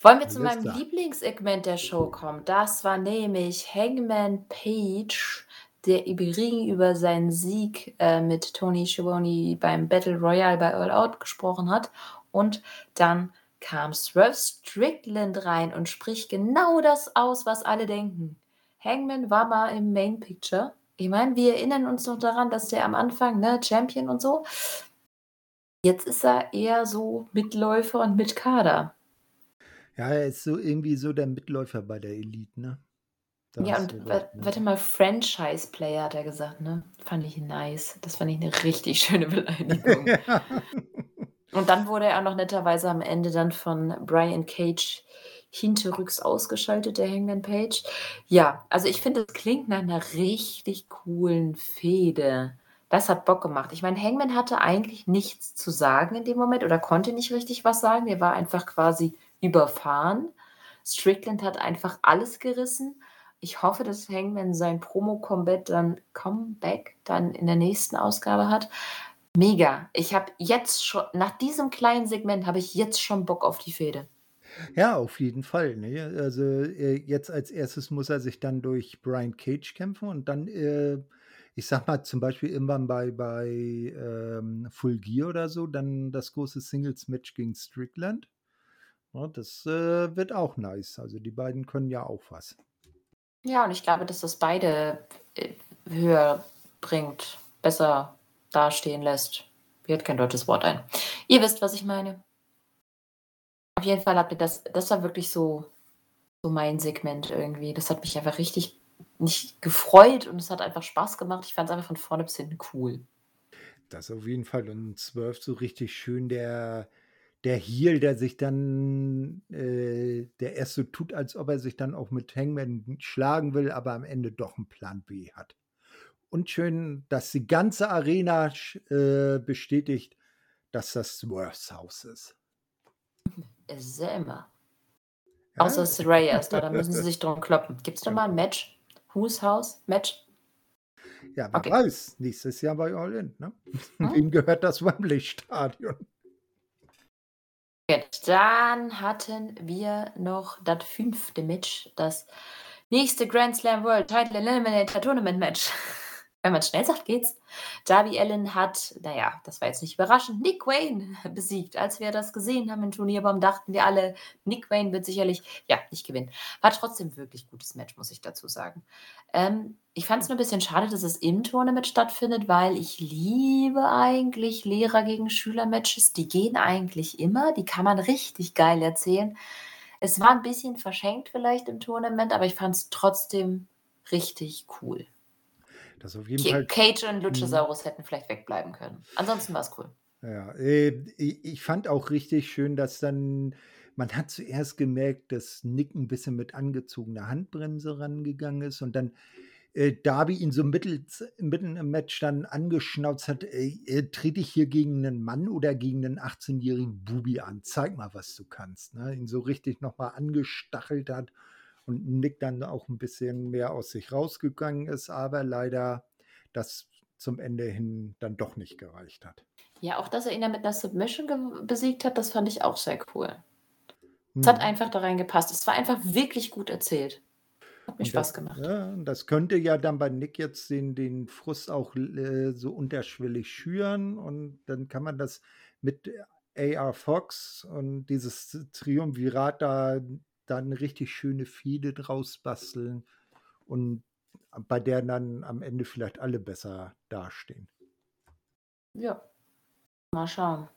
Wollen wir zu meinem klar. Lieblingssegment der Show kommen? Das war nämlich Hangman Page, der im Ring über seinen Sieg äh, mit Tony Schiavone beim Battle Royale bei All Out gesprochen hat. Und dann kam Swerve Strickland rein und spricht genau das aus, was alle denken. Hangman war mal im Main Picture. Ich meine, wir erinnern uns noch daran, dass der am Anfang, ne, Champion und so. Jetzt ist er eher so Mitläufer und mit Kader. Ja, er ist so irgendwie so der Mitläufer bei der Elite, ne? Da Ja, und recht, ne? warte mal, Franchise-Player hat er gesagt, ne? Fand ich nice. Das fand ich 'ne richtig schöne Beleidigung. <laughs> Und dann wurde er noch netterweise am Ende dann von Brian Cage hinterrücks ausgeschaltet, der Hangman Page. Ja, also ich finde, es klingt nach 'ner richtig coolen Fehde. Das hat Bock gemacht. Ich meine, Hangman hatte eigentlich nichts zu sagen in dem Moment oder konnte nicht richtig was sagen. Er war einfach quasi überfahren. Strickland hat einfach alles gerissen. Ich hoffe, dass Hangman sein Promo-Combat dann dann in der nächsten Ausgabe hat. Mega. Ich habe jetzt schon nach diesem kleinen Segment habe ich jetzt schon Bock auf die Fehde. Ja, auf jeden Fall, ne? Also, äh, jetzt als Erstes muss er sich dann durch Brian Cage kämpfen und dann, äh, ich sage mal, zum Beispiel irgendwann bei bei, ähm, Full Gear oder so, dann das große Singles-Match gegen Strickland. Ne, das, äh, wird auch nice. Also, die beiden können ja auch was. Ja, und ich glaube, dass das beide, äh, höher bringt, besser dastehen lässt. Mir fällt kein deutsches Wort ein. Ihr wisst, was ich meine. Auf jeden Fall hat mir das das war wirklich so so mein Segment irgendwie. Das hat mich einfach richtig nicht gefreut und es hat einfach Spaß gemacht. Ich fand's einfach von vorne bis hinten cool. Das auf jeden Fall und Swerve so richtig schön der der Heel, der sich dann äh, der erst so tut, als ob er sich dann auch mit Hangman schlagen will, aber am Ende doch 'n Plan B hat. Und schön, dass die ganze Arena äh, bestätigt, dass das Swerves Haus ist. Ist es ja immer. Ja. Außer Saraya ist da, da <laughs> müssen sie sich drum kloppen. Gibt's da mal 'n Match? Whose House Match? Ja, wer Okay. weiß, nächstes Jahr bei All In, ne? Hm. <laughs> Wem gehört das Wembley-Stadion? Dann hatten wir noch das 5. Match, das nächste Grand Slam World Title Eliminator Tournament Match. <laughs> Wenn man schnell sagt, geht's. Darby Allin hat, na ja, das war jetzt nicht überraschend, Nick Wayne <laughs> besiegt. Als wir das gesehen haben im Turnierbaum, dachten wir alle, Nick Wayne wird sicherlich, ja, nicht gewinnen. War trotzdem wirklich gutes Match, muss ich dazu sagen. Ähm, ich fand's nur 'n bisschen schade, dass es im Tournament stattfindet, weil ich liebe eigentlich Lehrer gegen Schüler Matches. Die gehen eigentlich immer, die kann man richtig geil erzählen. Es war 'n bisschen verschenkt vielleicht im Tournament, aber ich fand's trotzdem richtig cool. Das auf jeden Fall Cage und mhm. Luchasaurus hätten vielleicht wegbleiben können. Ansonsten war's cool. Ja, äh, ich fand auch richtig schön, dass dann man hat zuerst gemerkt, dass Nick 'n bisschen mit angezogener Handbremse rangegangen ist und dann, äh, Darby ihn so mittels mitten im Match dann angeschnauzt hat: „Ey, äh, trete ich hier gegen 'nen Mann oder gegen 'nen 18-jährigen Bubi an? Zeig mal, was du kannst“, ne? Ihn so richtig noch mal angestachelt hat und Nick dann auch 'n bisschen mehr aus sich rausgegangen ist, aber leider das zum Ende hin dann doch nicht gereicht hat. Ja, auch dass er ihn dann mit 'ner Submission besiegt hat, das fand ich auch sehr cool. Es hat Mhm. einfach da reingepasst. Es war einfach wirklich gut erzählt. Hat mir Und Spaß das gemacht. ja, das könnte ja dann bei Nick jetzt den den Frust auch äh, so unterschwellig schüren und dann kann man das mit AR Fox und dieses Triumvirat da da 'ne richtig schöne Fehde draus basteln und bei der dann am Ende vielleicht alle besser dastehen. Ja. Mal schauen.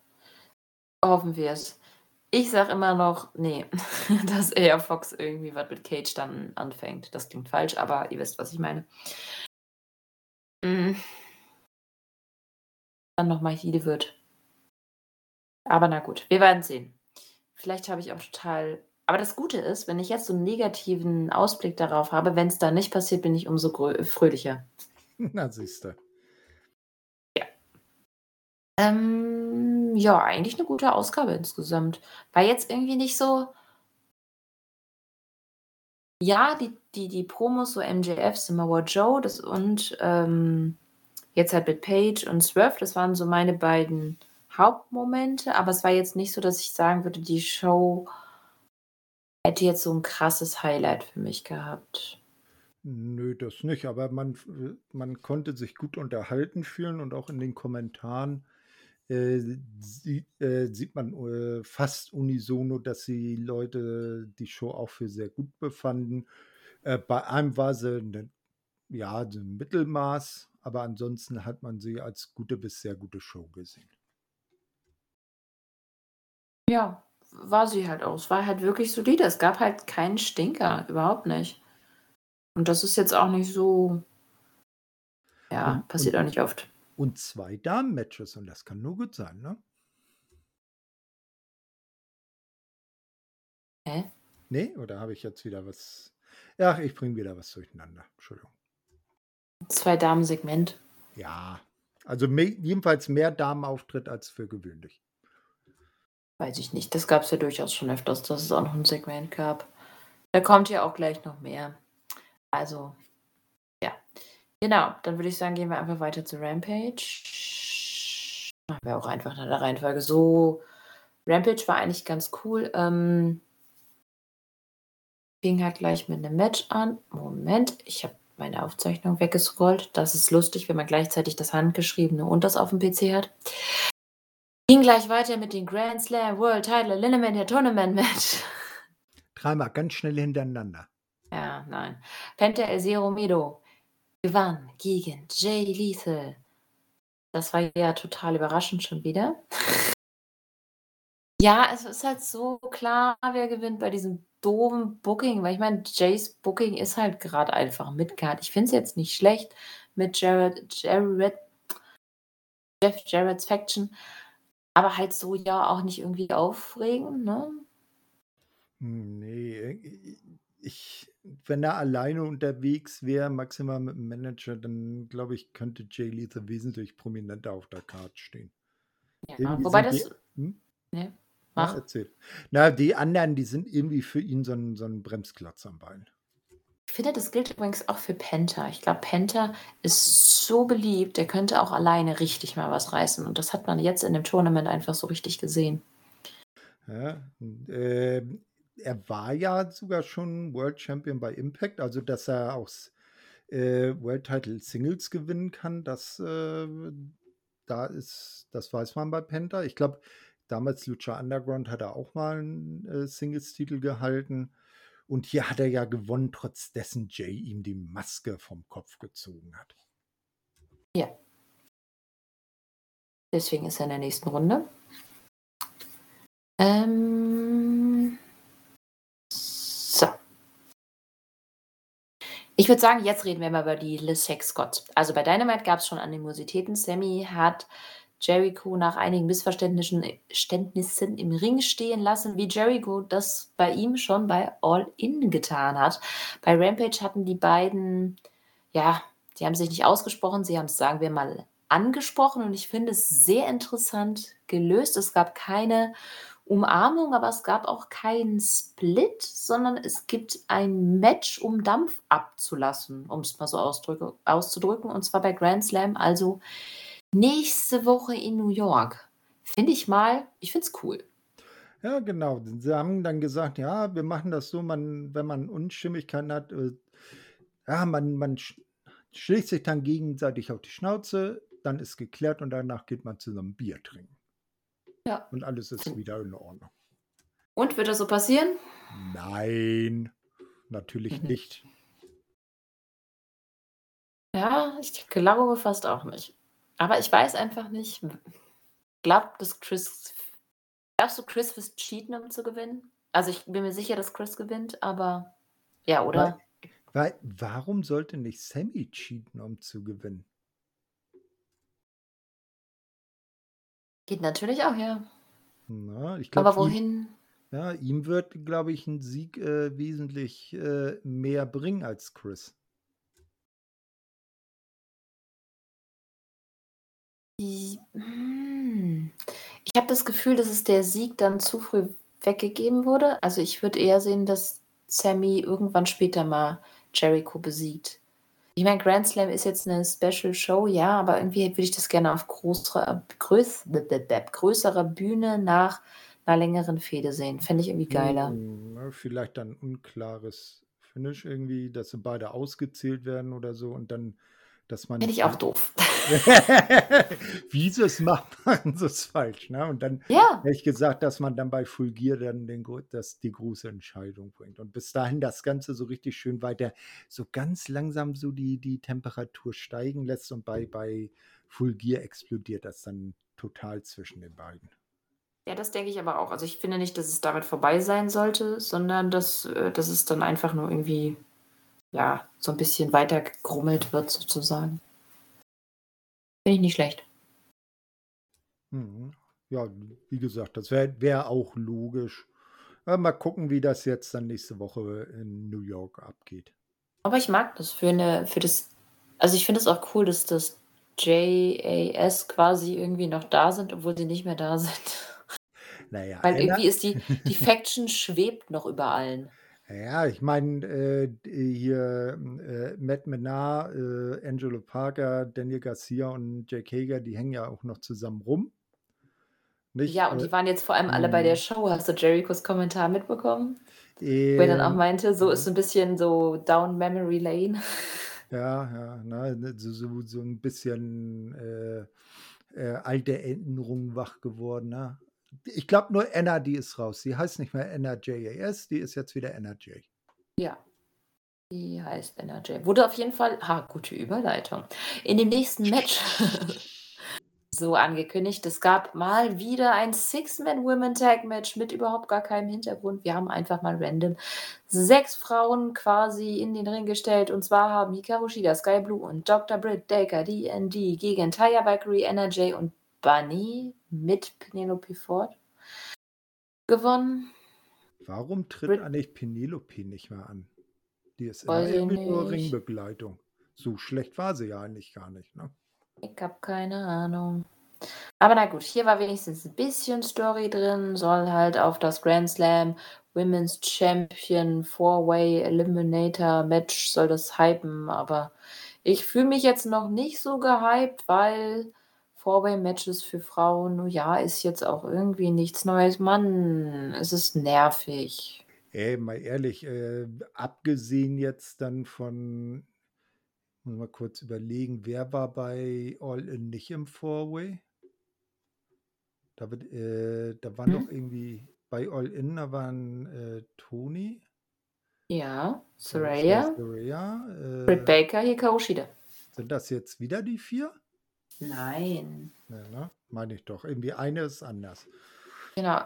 Hoffen wir's. Ich sage immer noch, ne, <laughs> dass eher Fox irgendwie was mit Cage dann anfängt. Das klingt falsch, aber ihr wisst, was ich meine. Hm. Dann noch mal Heal wird. Aber na gut, wir werden sehen. Vielleicht habe ich auch total aber das Gute ist, wenn ich jetzt so 'n negativen Ausblick darauf habe, wenn's dann nicht passiert, bin ich umso fröhlicher. <laughs> Na, siehst du. Ja. Ähm, ja, eigentlich 'ne gute Ausgabe insgesamt. War jetzt irgendwie nicht so Ja, die die die Promos, so MJF, Samoa Joe, das und, ähm, jetzt halt mit Page und Swerve, das waren so meine beiden Hauptmomente, aber es war jetzt nicht so, dass ich sagen würde, die Show hätte jetzt so 'n krasses Highlight für mich gehabt. Nö, das nicht, aber man man konnte sich gut unterhalten fühlen und auch in den Kommentaren, äh, sie äh, sieht man, äh, fast unisono, dass die Leute die Show auch für sehr gut befanden. Äh, bei einem war sie 'ne ja, so 'n Mittelmaß, aber ansonsten hat man sie als gute bis sehr gute Show gesehen. Ja, war sie halt auch. Es war halt wirklich solide. Es gab halt keinen Stinker, überhaupt nicht. Und das ist jetzt auch nicht so ja, Und und passiert auch nicht oft. und 2 Damen-Matches und das kann nur gut sein, ne? Hä? Ne, oder habe ich jetzt wieder was ach, ich bringe wieder was durcheinander. Entschuldigung. 2 Damen-Segment. Ja, also jedenfalls mehr Damenauftritt als für gewöhnlich. Weiß ich nicht. Das gab's ja durchaus schon öfters, dass es auch noch 'n Segment gab. Da kommt ja auch gleich noch mehr. Also, ja. Genau, dann würde ich sagen, gehen wir einfach weiter zu Rampage. Machen wir auch einfach nach der Reihenfolge so. Rampage war eigentlich ganz cool. Ähm fing halt gleich mit 'nem Match an. Moment, ich habe meine Aufzeichnung weggescrollt. Das ist lustig, wenn man gleichzeitig das Handgeschriebene und das aufm PC hat. Ging gleich weiter mit den Grand Slam World Title Eliminator Tournament Match. <laughs> Dreimal ganz schnell hintereinander. Ja, nein. Penta El Zero Miedo gewann gegen Jay Lethal. Das war ja total überraschend schon wieder. <laughs> Ja, es ist halt so klar, wer gewinnt bei diesem doofen Booking, weil ich meine, Jays Booking ist halt grad einfach Mid-Card. Ich finde es jetzt nicht schlecht mit Jared Jarrett Jeff Jarrett's Faction, aber halt so ja auch nicht irgendwie aufregend, ne? Ne, ich wenn er alleine unterwegs wäre, maximal mit 'm Manager, dann glaube ich, könnte Jay Lethal wesentlich prominenter auf der Card stehen. Ja, Irgendwie wobei sind die das hm? ne, Ja, mach. erzähl. Na, die anderen, die sind irgendwie für ihn so 'n so 'n Bremsklotz am Bein. Ich finde, das gilt übrigens auch für Penta. Ich glaube, Penta ist so beliebt, der könnte auch alleine richtig mal was reißen und das hat man jetzt in dem Tournament einfach so richtig gesehen. Ja, ähm, er war ja sogar schon World Champion bei Impact, also, dass er auch äh, World Title Singles gewinnen kann, das, äh da ist das weiß man bei Penta. Ich glaube, damals Lucha Underground hat er auch mal 'n, äh, Singles-Titel gehalten und hier hat er ja gewonnen, trotz dessen Jay ihm die Maske vom Kopf gezogen hat. Ja. Deswegen ist er in der nächsten Runde. Ähm so. Ich würde sagen, jetzt reden wir mal über die Le Sex Gods. Also, bei Dynamite gab's schon Animositäten. Sammy hat Jericho nach einigen Missverständnischen äh, Ständnissen im Ring stehen lassen, wie Jericho das bei ihm schon bei All In getan hat. Bei Rampage hatten die beiden ja, die haben sich nicht ausgesprochen, sie haben's, sagen wir mal, angesprochen und ich finde es sehr interessant gelöst. Es gab keine Umarmung, aber es gab auch keinen Split, sondern es gibt ein Match, um Dampf abzulassen, um's mal so auszudrücken, und zwar bei Grand Slam, also nächste Woche in New York. Finde ich mal ich finde es cool. Ja, genau. Sie haben dann gesagt: „Ja, wir machen das so, man wenn man Unstimmigkeiten hat, äh ja, man man sch schlägt sich dann gegenseitig auf die Schnauze, dann ist geklärt und danach geht man zusammen Bier trinken.“ Ja. Und alles ist wieder in Ordnung. Und, wird das so passieren? Nein, natürlich Mhm. nicht. Ja, ich glaube fast auch nicht. Aber ich weiß einfach nicht w glaube, dass Chris Glaubst du, Chris wird cheaten, um zu gewinnen? Also, ich bin mir sicher, dass Chris gewinnt, aber ja, oder? wei warum sollte nicht Sami cheaten, um zu gewinnen? Geht natürlich auch, ja. Na, ich glaube, Aber ihm wohin? ja, ihm wird, glaube ich, 'n Sieg, äh, wesentlich, äh, mehr bringen als Chris. Hm, ich habe das Gefühl, dass es der Sieg dann zu früh weggegeben wurde. Also, ich würde eher sehen, dass Sami irgendwann später mal Jericho besiegt. Ich meine, Grand Slam ist jetzt 'ne Special Show, ja, aber irgendwie würde ich das gerne auf größerer größ größerer Bühne nach 'ner längeren Fehde sehen. Fände ich irgendwie geiler. Hm, vielleicht dann unklares Finish irgendwie, dass sie beide ausgezählt werden oder so und dann dass man Fände ich auch doof. <laughs> Wie sie's macht, machen sie's falsch, ne? Und dann Ja. hätte ich gesagt, dass man dann bei Full Gear dann den das die große Entscheidung bringt und bis dahin das Ganze so richtig schön weiter so ganz langsam so die die Temperatur steigen lässt und bei bei Full Gear explodiert das dann total zwischen den beiden. Ja, das denke ich aber auch. Also, ich finde nicht, dass es damit vorbei sein sollte, sondern dass äh, dass es dann einfach nur irgendwie, ja, so 'n bisschen weiter gegrummelt wird sozusagen. Finde ich nicht schlecht. Mhm. Ja, wie gesagt, das wäre wäre auch logisch. Äh, mal gucken, wie das jetzt dann nächste Woche in New York abgeht. Aber ich mag das für 'ne für das also, ich finde es auch cool, dass das JAS quasi irgendwie noch da sind, obwohl sie nicht mehr da sind. Na ja, Weil irgendwie ist die die <laughs> Faction schwebt noch über allen. Ja, ich meine, äh, hier, hm, äh, Matt Menard, äh, Angelo Parker, Daniel Garcia und Jake Hager, die hängen ja auch noch zusammen rum. Nicht? Ja, und Äh, die waren jetzt vor allem alle bei der mhm. Show. Hast du Jerichos Kommentar mitbekommen? Wo er dann auch Ähm, meinte, so ist mhm. so 'n bisschen so down Memory Lane. Ja, ja, ne, ne, so so so 'n bisschen, äh, äh, alte Erinnerungen wach geworden, ne? Ich glaube nur die ist raus. Die heißt nicht mehr Anna JAS, die ist jetzt wieder Jay. Ja. Die heißt Jay. Wurde auf jeden Fall ha, gute Überleitung. In dem nächsten Match <laughs> so angekündigt. Es gab mal wieder ein Six-Man-Women-Tag-Match mit überhaupt gar keinem Hintergrund. Wir haben einfach mal random 6 Frauen quasi in den Ring gestellt. Und zwar haben Hikaru Shida, Skye Blue und Dr. Britt Baker, DND gegen Taya Valkyrie, Jay und Bunny mit Penelope Ford gewonnen. Warum tritt Britt eigentlich Penelope nicht mehr an? Die ist immer irgendwie nur. Ringbegleitung. So schlecht war sie ja eigentlich gar nicht, ne? Ich habe keine Ahnung. Aber na gut, hier war wenigstens 'n bisschen Story drin, soll halt auf das Grand Slam Women's Champion Four-Way Eliminator Match soll das hypen, aber ich fühle mich jetzt noch nicht so gehypt, weil Four-Way Matches für Frauen, ja, ist jetzt auch irgendwie nichts Neues. Mann, es ist nervig. Ey, mal ehrlich, äh, abgesehen jetzt dann von muss mal kurz überlegen, wer war bei All In nicht im Four-Way? Da wird äh, da waren doch Mhm. irgendwie bei All In, da waren, äh, Toni Ja, war Saraya Saraya, Britt äh Baker, Hikaru Shida. Sind das jetzt wieder die 4? Nein. Ne, ne? Meine ich doch. Irgendwie eine ist anders. Genau.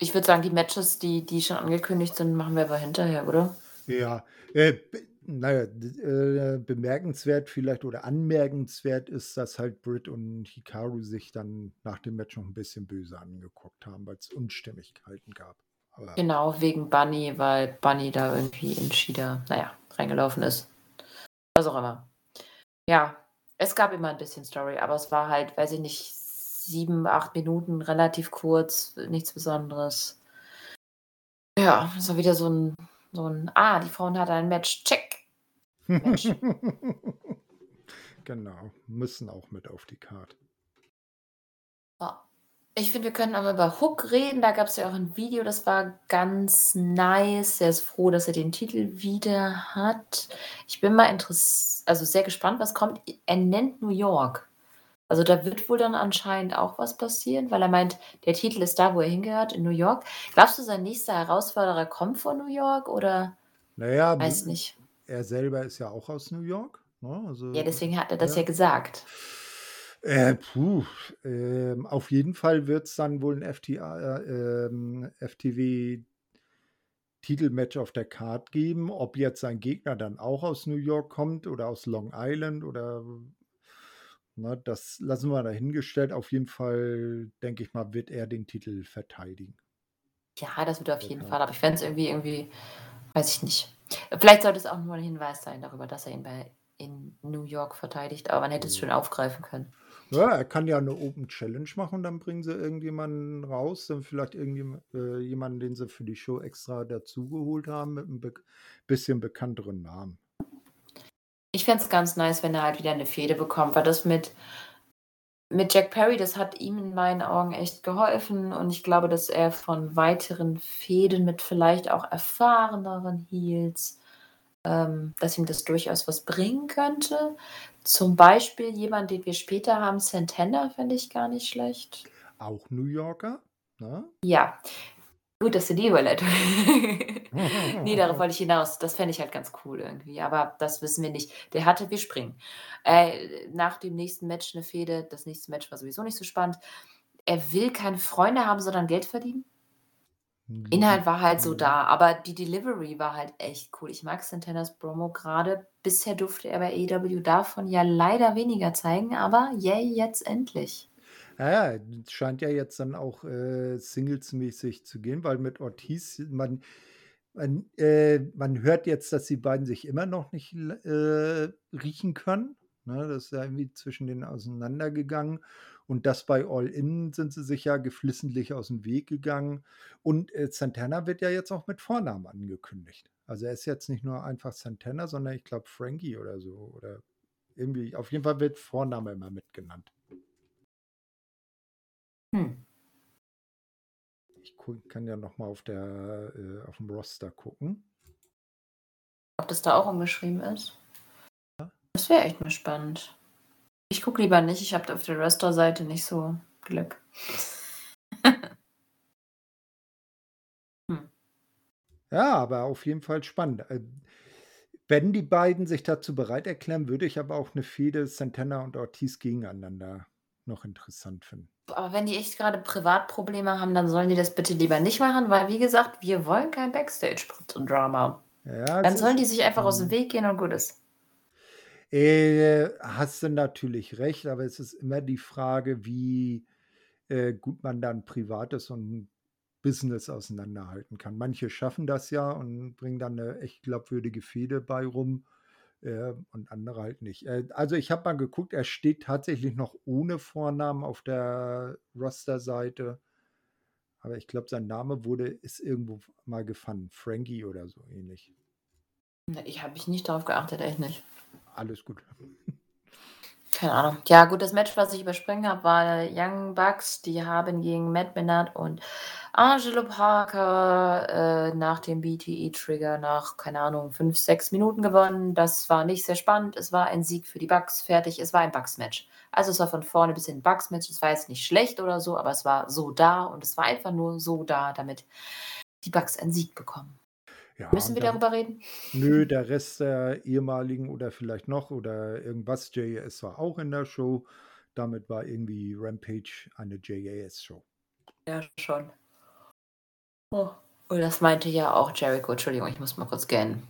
Ich würde sagen, die Matches, die die schon angekündigt sind, machen wir aber hinterher, oder? Ja, äh, b na ja, d äh, bemerkenswert vielleicht oder anmerkenswert ist, dass halt Britt und Hikaru sich dann nach dem Match noch 'n bisschen böse angeguckt haben, weil's Unstimmigkeiten gab. Aber Genau, wegen Bunny, weil Bunny da irgendwie in Shida, na ja, reingelaufen ist. Was auch immer. Ja, es gab immer 'n bisschen Story, aber es war halt, weiß ich nicht, 7, 8 Minuten, relativ kurz, nichts Besonderes. Ja, es war wieder so 'n so 'n: „Ah, die Frauen hatten ein Match, check.“ Match. <laughs> Genau, müssen auch mit auf die Card. Ja. Ich finde, wir können aber über Hook reden. Da gab's ja auch 'n Video, das war ganz nice. Er ist froh, dass er den Titel wieder hat. Ich bin mal interess also, sehr gespannt, was kommt. Er nennt New York. Also, da wird wohl dann anscheinend auch was passieren, weil er meint, der Titel ist da, wo er hingehört, in New York. Glaubst du, sein nächster Herausforderer kommt von New York oder Na ja, weiß nicht. er selber ist ja auch aus New York, ne? Ja, Also deswegen hat er das ja ja. gesagt. Äh, puh, ähm, auf jeden Fall wird's dann wohl 'n FTA äh, ähm, FTW Titelmatch auf der Card geben. Ob jetzt sein Gegner dann auch aus New York kommt oder aus Long Island oder ne, das lassen wir dahingestellt. Auf jeden Fall, denke ich mal, wird er den Titel verteidigen. Ja, das wird er auf jeden Fall, aber ich fände es irgendwie irgendwie weiß ich nicht. Vielleicht sollte es auch nur 'n Hinweis sein darüber, dass er ihn bei in New York verteidigt, aber man hätte es Mhm. schön aufgreifen können. Ja, er kann ja 'ne Open Challenge machen, dann bringen sie irgendjemanden raus, dann vielleicht irgendjem äh, jemanden, den sie für die Show extra dazugeholt haben mit 'nem bek bisschen bekannteren Namen. Ich fände es ganz nice, wenn er halt wieder 'ne Fehde bekommt, weil das mit mit Jack Perry, das hat ihm in meinen Augen echt geholfen und ich glaube, dass er von weiteren Fehden mit vielleicht auch erfahreneren Heels ähm, dass ihm das durchaus was bringen könnte. Zum Beispiel jemand, den wir später haben, Santana, fände ich gar nicht schlecht. Auch New Yorker, ne? Ja, gut, dass du die Überleitung <laughs> ne, darauf wollte ich hinaus. Das fände ich halt ganz cool irgendwie, aber das wissen wir nicht. Der hatte wir springen. Äh, nach dem nächsten Match 'ne Fehde das nächste Match war sowieso nicht so spannend. Er will keine Freunde haben, sondern Geld verdienen. Inhalt war halt so Mhm. da, aber die Delivery war halt echt cool. Ich mag Santanas Promo grade. Bisher durfte er bei AEW davon ja leider weniger zeigen, aber yay, jetzt endlich. Ja, ja, scheint ja jetzt dann auch, äh, singlesmäßig zu gehen, weil mit Ortiz man man äh, man hört jetzt, dass die beiden sich immer noch nicht äh, riechen können, ne? Das ist ja irgendwie zwischen denen auseinandergegangen und das bei All In sind sie sich ja geflissentlich aus'm Weg gegangen und, äh, Santana wird ja jetzt auch mit Vornamen angekündigt. Also, er ist jetzt nicht nur einfach Santana, sondern ich glaube Frankie oder so oder irgendwie auf jeden Fall wird Vorname immer mit genannt. Hm. Ich kann ja noch mal auf der äh, aufm Roster gucken. Ob das da auch umgeschrieben ist? Ja. Das wäre echt mal spannend. Ich gucke lieber nicht, ich habe auf der Roster-Seite nicht so Glück. Hm. Ja, aber auf jeden Fall spannend. Äh, wenn die beiden sich dazu bereit erklären, würde ich aber auch 'ne Fehde Santana und Ortiz gegeneinander noch interessant finden. Aber wenn die echt grade Privatprobleme haben, dann sollen die das bitte lieber nicht machen, weil wie gesagt, wir wollen kein Backstage-Drama. Ja, Dann sollen die sich einfach aus'm mhm. Weg gehen und gut ist. Äh, hast du natürlich recht, aber es ist immer die Frage, wie, äh, gut man dann Privates und Business auseinanderhalten kann. Manche schaffen das ja und bringen dann 'ne echt glaubwürdige Fehde bei rum, äh, und andere halt nicht. Äh, also, ich habe mal geguckt, er steht tatsächlich noch ohne Vornamen auf der Roster-Seite. Aber ich glaube, sein Name wurde ist irgendwo mal gefallen, Frankie oder so ähnlich. Ich habe ich nicht drauf geachtet, echt nicht. Alles gut. Keine Ahnung. Ja gut, das Match, was ich überspringen habe, war Young Bucks. Die haben gegen Matt Menard und Angelo Parker, äh, nach dem BTE-Trigger nach, keine Ahnung, 5, 6 Minuten gewonnen. Das war nicht sehr spannend. Es war ein Sieg für die Bucks, fertig. Es war ein Bucks-Match. Also, es war von vorne bis hinten 'n Bucks-Match. Es war jetzt nicht schlecht oder so, aber es war so da und es war einfach nur so da, damit die Bucks einen Sieg bekommen. Ja, Müssen wir dann darüber reden? nö, der Rest der ehemaligen oder vielleicht noch oder irgendwas JAS war auch in der Show. Damit war irgendwie Rampage eine JAS-Show. Ja, schon. Oh, und das meinte ja auch Jericho. Entschuldigung, ich muss mal kurz gähnen.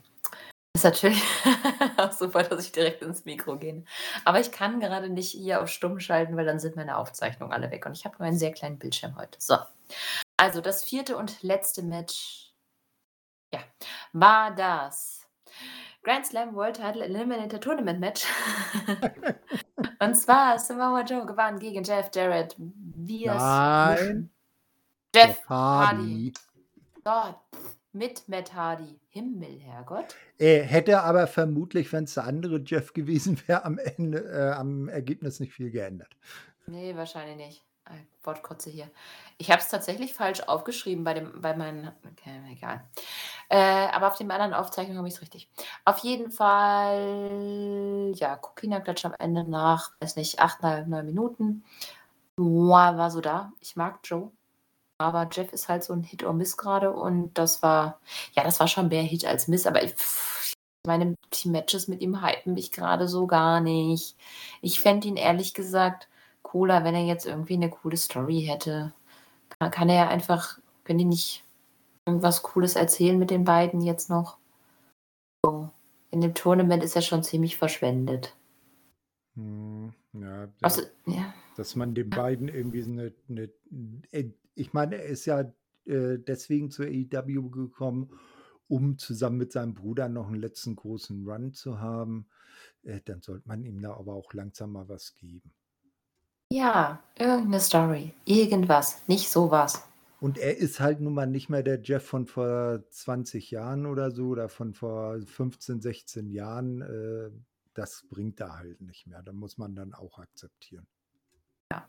Ist natürlich <laughs> auch super, dass ich direkt ins Mikro gehe. Aber ich kann gerade nicht hier auf stumm schalten, weil dann sind meine Aufzeichnungen alle weg und ich habe nur einen sehr kleinen Bildschirm heute. So. Also, das 4. und letzte Match ja, war das Grand Slam World Title Eliminator Tournament Match. <laughs> Und zwar Samoa Joe gewann gegen Jeff Jarrett via Nein. <laughs> Jeff Hardy. Gott, mit Matt Hardy. Himmel, Herrgott. Äh, hätte aber vermutlich, wenn's der andere Jeff gewesen <laughs> wäre, am Ende äh, am Ergebnis nicht viel geändert. Ne, wahrscheinlich nicht. Äh, Wortkotze hier. Ich habe es tatsächlich falsch aufgeschrieben bei dem bei meinen okay, egal. Äh, aber auf den anderen Aufzeichnungen habe ich's richtig. Auf jeden Fall, ja, Coquina-Klatsch am Ende nach, weiß nicht, 8, 9 9 Minuten. War war so da. Ich mag Joe, aber Jeff ist halt so 'n Hit or Miss grade und das war ja, das war schon mehr Hit als Miss, aber ich meine, die Matches mit ihm hypen mich grade so gar nicht. Ich fände ihn ehrlich gesagt cooler, wenn er jetzt irgendwie 'ne coole Story hätte. Ka kann er ja einfach können die nicht irgendwas Cooles erzählen mit den beiden jetzt noch? So, in dem Tournament ist er schon ziemlich verschwendet. Mhm, ja, Also ja. dass man den beiden irgendwie so 'ne 'ne äh, ich meine, er ist ja, äh, deswegen zur AEW gekommen, um zusammen mit seinem Bruder noch 'n letzten großen Run zu haben. Äh, dann sollte man ihm da aber auch langsam mal was geben. Ja, irgend 'ne Story, irgendwas, nicht so was. Und er ist halt nun mal nicht mehr der Jeff von vor 20 Jahren oder so oder von vor 15, 16 Jahren. Äh, das bringt er halt nicht mehr. Da muss man dann auch akzeptieren. Ja.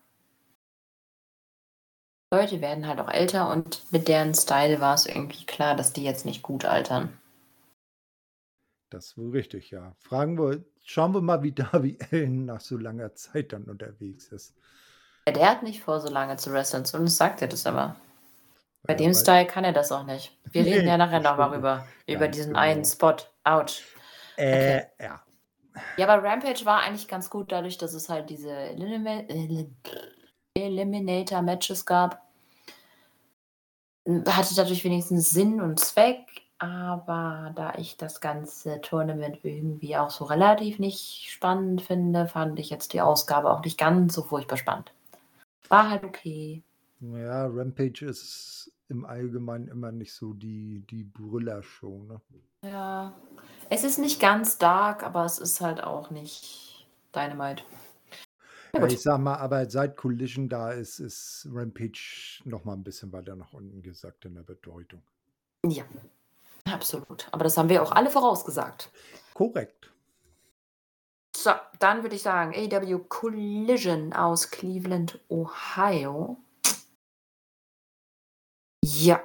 Leute werden halt auch älter und mit deren Style war's irgendwie klar, dass die jetzt nicht gut altern. Das ist wohl richtig, ja. Fragen wir schauen wir mal, wie <laughs> Darby Allin nach so langer Zeit dann unterwegs ist. Ja, der hat nicht vor, so lange zu wresteln, zumindest sagt er das immer. Bei Ja, dem Style kann er das auch nicht. Wir reden Ne, ja nachher das noch mal stimmt. rüber über diesen einen genau. Spot. Autsch. Äh, Okay. ja. Ja, aber Rampage war eigentlich ganz gut dadurch, dass es halt diese Elim Eliminator-Matches gab. Hatte dadurch wenigstens Sinn und Zweck, aber da ich das ganze Tournament irgendwie auch so relativ nicht spannend finde, fand ich jetzt die Ausgabe auch nicht ganz so furchtbar spannend. War halt okay. Ja, Rampage ist im Allgemeinen immer nicht so die die Brüller-Show, ne? Ja. Es ist nicht ganz dark, aber es ist halt auch nicht Dynamite. Ja Ja, ich sage mal, aber seit Collision da ist, ist Rampage noch mal 'n bisschen weiter nach unten gesackt in der Bedeutung. Ja, absolut. Aber das haben wir auch alle vorausgesagt. Korrekt. So, dann würde ich sagen, AEW Collision aus Cleveland, Ohio. Ja.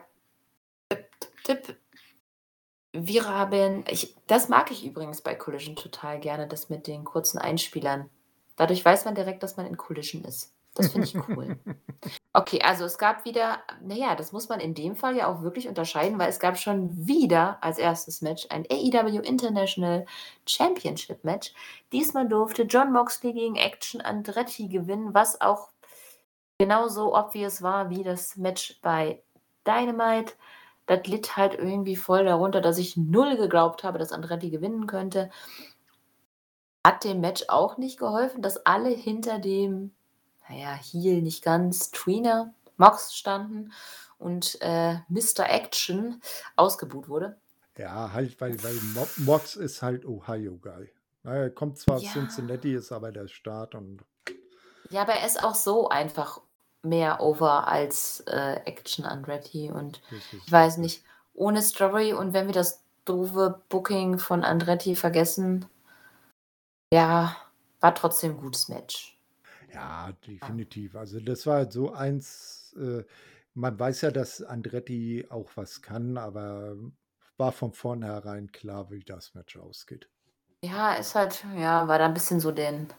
Tipp, tipp, tipp. Wir haben ich das mag ich übrigens bei Collision total gerne, das mit den kurzen Einspielern. Dadurch weiß man direkt, dass man in Collision ist. Das finde ich cool. <laughs> Okay, also es gab wieder na ja, das muss man in dem Fall ja auch wirklich unterscheiden, weil es gab schon wieder als 1. Match ein AEW International Championship Match. Diesmal durfte Jon Moxley gegen Action Andretti gewinnen, was auch genauso obvious war wie das Match bei Dynamite. Das litt halt irgendwie voll darunter, dass ich null geglaubt habe, dass Andretti gewinnen könnte. Hat dem Match auch nicht geholfen, dass alle hinter dem, na ja, Heel nicht ganz, Tweener, Mox standen und, äh, Mr. Action ausgebuht wurde. Ja, halt, weil weil Mo Mox ist halt Ohio-Guy. Er kommt zwar aus Ja. Cincinnati, ist aber der Staat und Ja, aber er ist auch so einfach mehr over als, äh, Action Andretti und ich weiß nicht, ohne Story und wenn wir das doofe Booking von Andretti vergessen ja, war trotzdem 'n gutes Match. Ja, Ja. definitiv. Also, das war halt so eins äh, man weiß ja, dass Andretti auch was kann, aber war von vornherein klar, wie das Match ausgeht. Ja, ist halt ja, war da 'n bisschen so den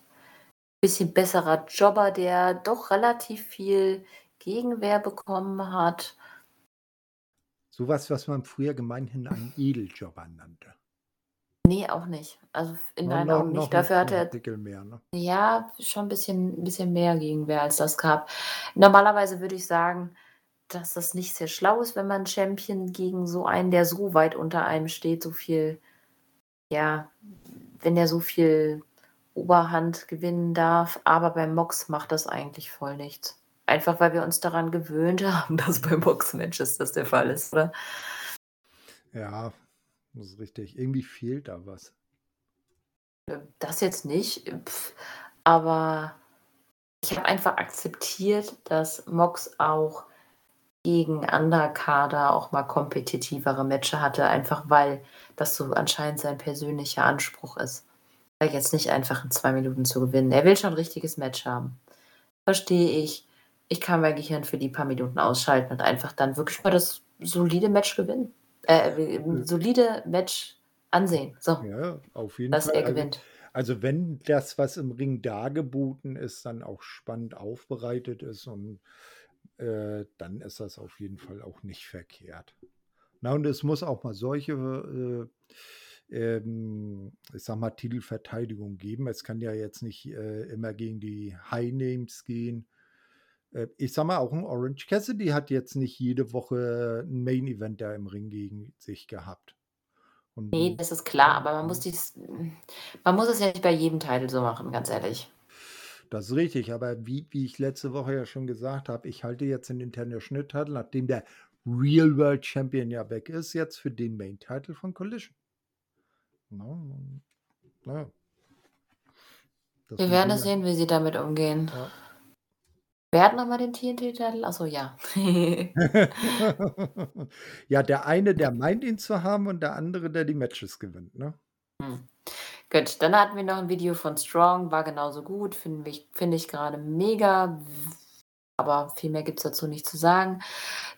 bisschen besserer Jobber, der doch relativ viel Gegenwehr bekommen hat. So was, was man früher gemeinhin einen Edeljobber nannte. Ne, auch nicht. Also, in meinen Augen noch nicht. 'n Dafür hat noch 'n er mehr, ne? ja, schon 'n bisschen 'n bisschen mehr Gegenwehr, als das gab. Normalerweise würde ich sagen, dass das nicht sehr schlau ist, wenn man Champion gegen so einen, der so weit unter einem steht, so viel ja, wenn der so viel Oberhand gewinnen darf, aber bei Mox macht das eigentlich voll nichts. Einfach, weil wir uns daran gewöhnt <laughs> haben, dass bei Box-Matches das der Fall ist, oder? Ja, das ist richtig. Irgendwie fehlt da was. Das jetzt nicht, äh, aber ich habe einfach akzeptiert, dass Mox auch gegen Underkader auch mal kompetitivere Matches hatte, einfach weil das so anscheinend sein persönlicher Anspruch ist. Jetzt nicht einfach in 2 Minuten zu gewinnen. Er will schon 'n richtiges Match haben. Verstehe ich. Ich kann mein Gehirn für die paar Minuten ausschalten und einfach dann wirklich mal das solide Match gewinnen. Äh, solide Match ansehen. So. Ja, auf jeden Dass Fall. er Also gewinnt. also, wenn das, was im Ring dargeboten ist, dann auch spannend aufbereitet ist und, äh, dann ist das auf jeden Fall auch nicht verkehrt. Na, und es muss auch mal solche, äh, ähm, ich sage mal, Titelverteidigung geben. Es kann ja jetzt nicht äh, immer gegen die High Names gehen. Äh, ich sage mal, auch ein Orange Cassidy hat jetzt nicht jede Woche ein Main Event da im Ring gegen sich gehabt. Und, nee, das ist klar, aber man muss dies, man muss es ja nicht bei jedem Titel so machen, ganz ehrlich. Das ist richtig, aber wie, wie ich letzte Woche ja schon gesagt habe, ich halte jetzt den International Title, nachdem der Real World Champion ja weg ist, jetzt für den Main Title von Collision. Na, na. Wir werden es sehen, wie sie damit umgehen. Ja. Wer hat nochmal den TNT-Titel? Achso, ja. <laughs> ja, der eine, der meint ihn zu haben und der andere, der die Matches gewinnt, ne? Hm. Gut, dann hatten wir noch ein Video von Strong, war genauso gut, finde ich, find ich gerade mega, aber viel mehr gibt es dazu nicht zu sagen.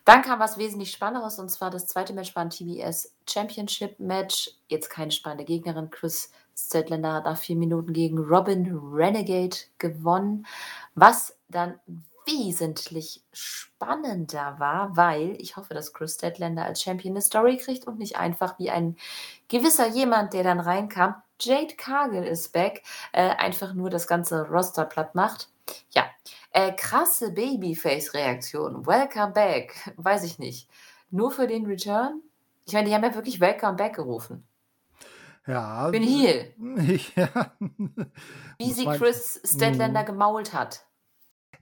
Dann kam was wesentlich Spannenderes und zwar das zweite Match war ein TBS Championship Match. Jetzt keine spannende Gegnerin. Chris Stedländer hat nach vier Minuten gegen Robin Renegade gewonnen, was dann wesentlich spannender war, weil ich hoffe, dass Chris Stedländer als Champion eine Story kriegt und nicht einfach wie ein gewisser jemand, der dann reinkam, Jade Cargill ist back, äh, einfach nur das ganze Roster platt macht. Ja, äh, krasse Babyface-Reaktion. Welcome back. <laughs> Weiß ich nicht. Nur für den Return? Ich meine, die haben ja wirklich Welcome back gerufen. Ja. Bin hier. <laughs> Ja. Wie sie Chris Stedländer hm. gemault hat.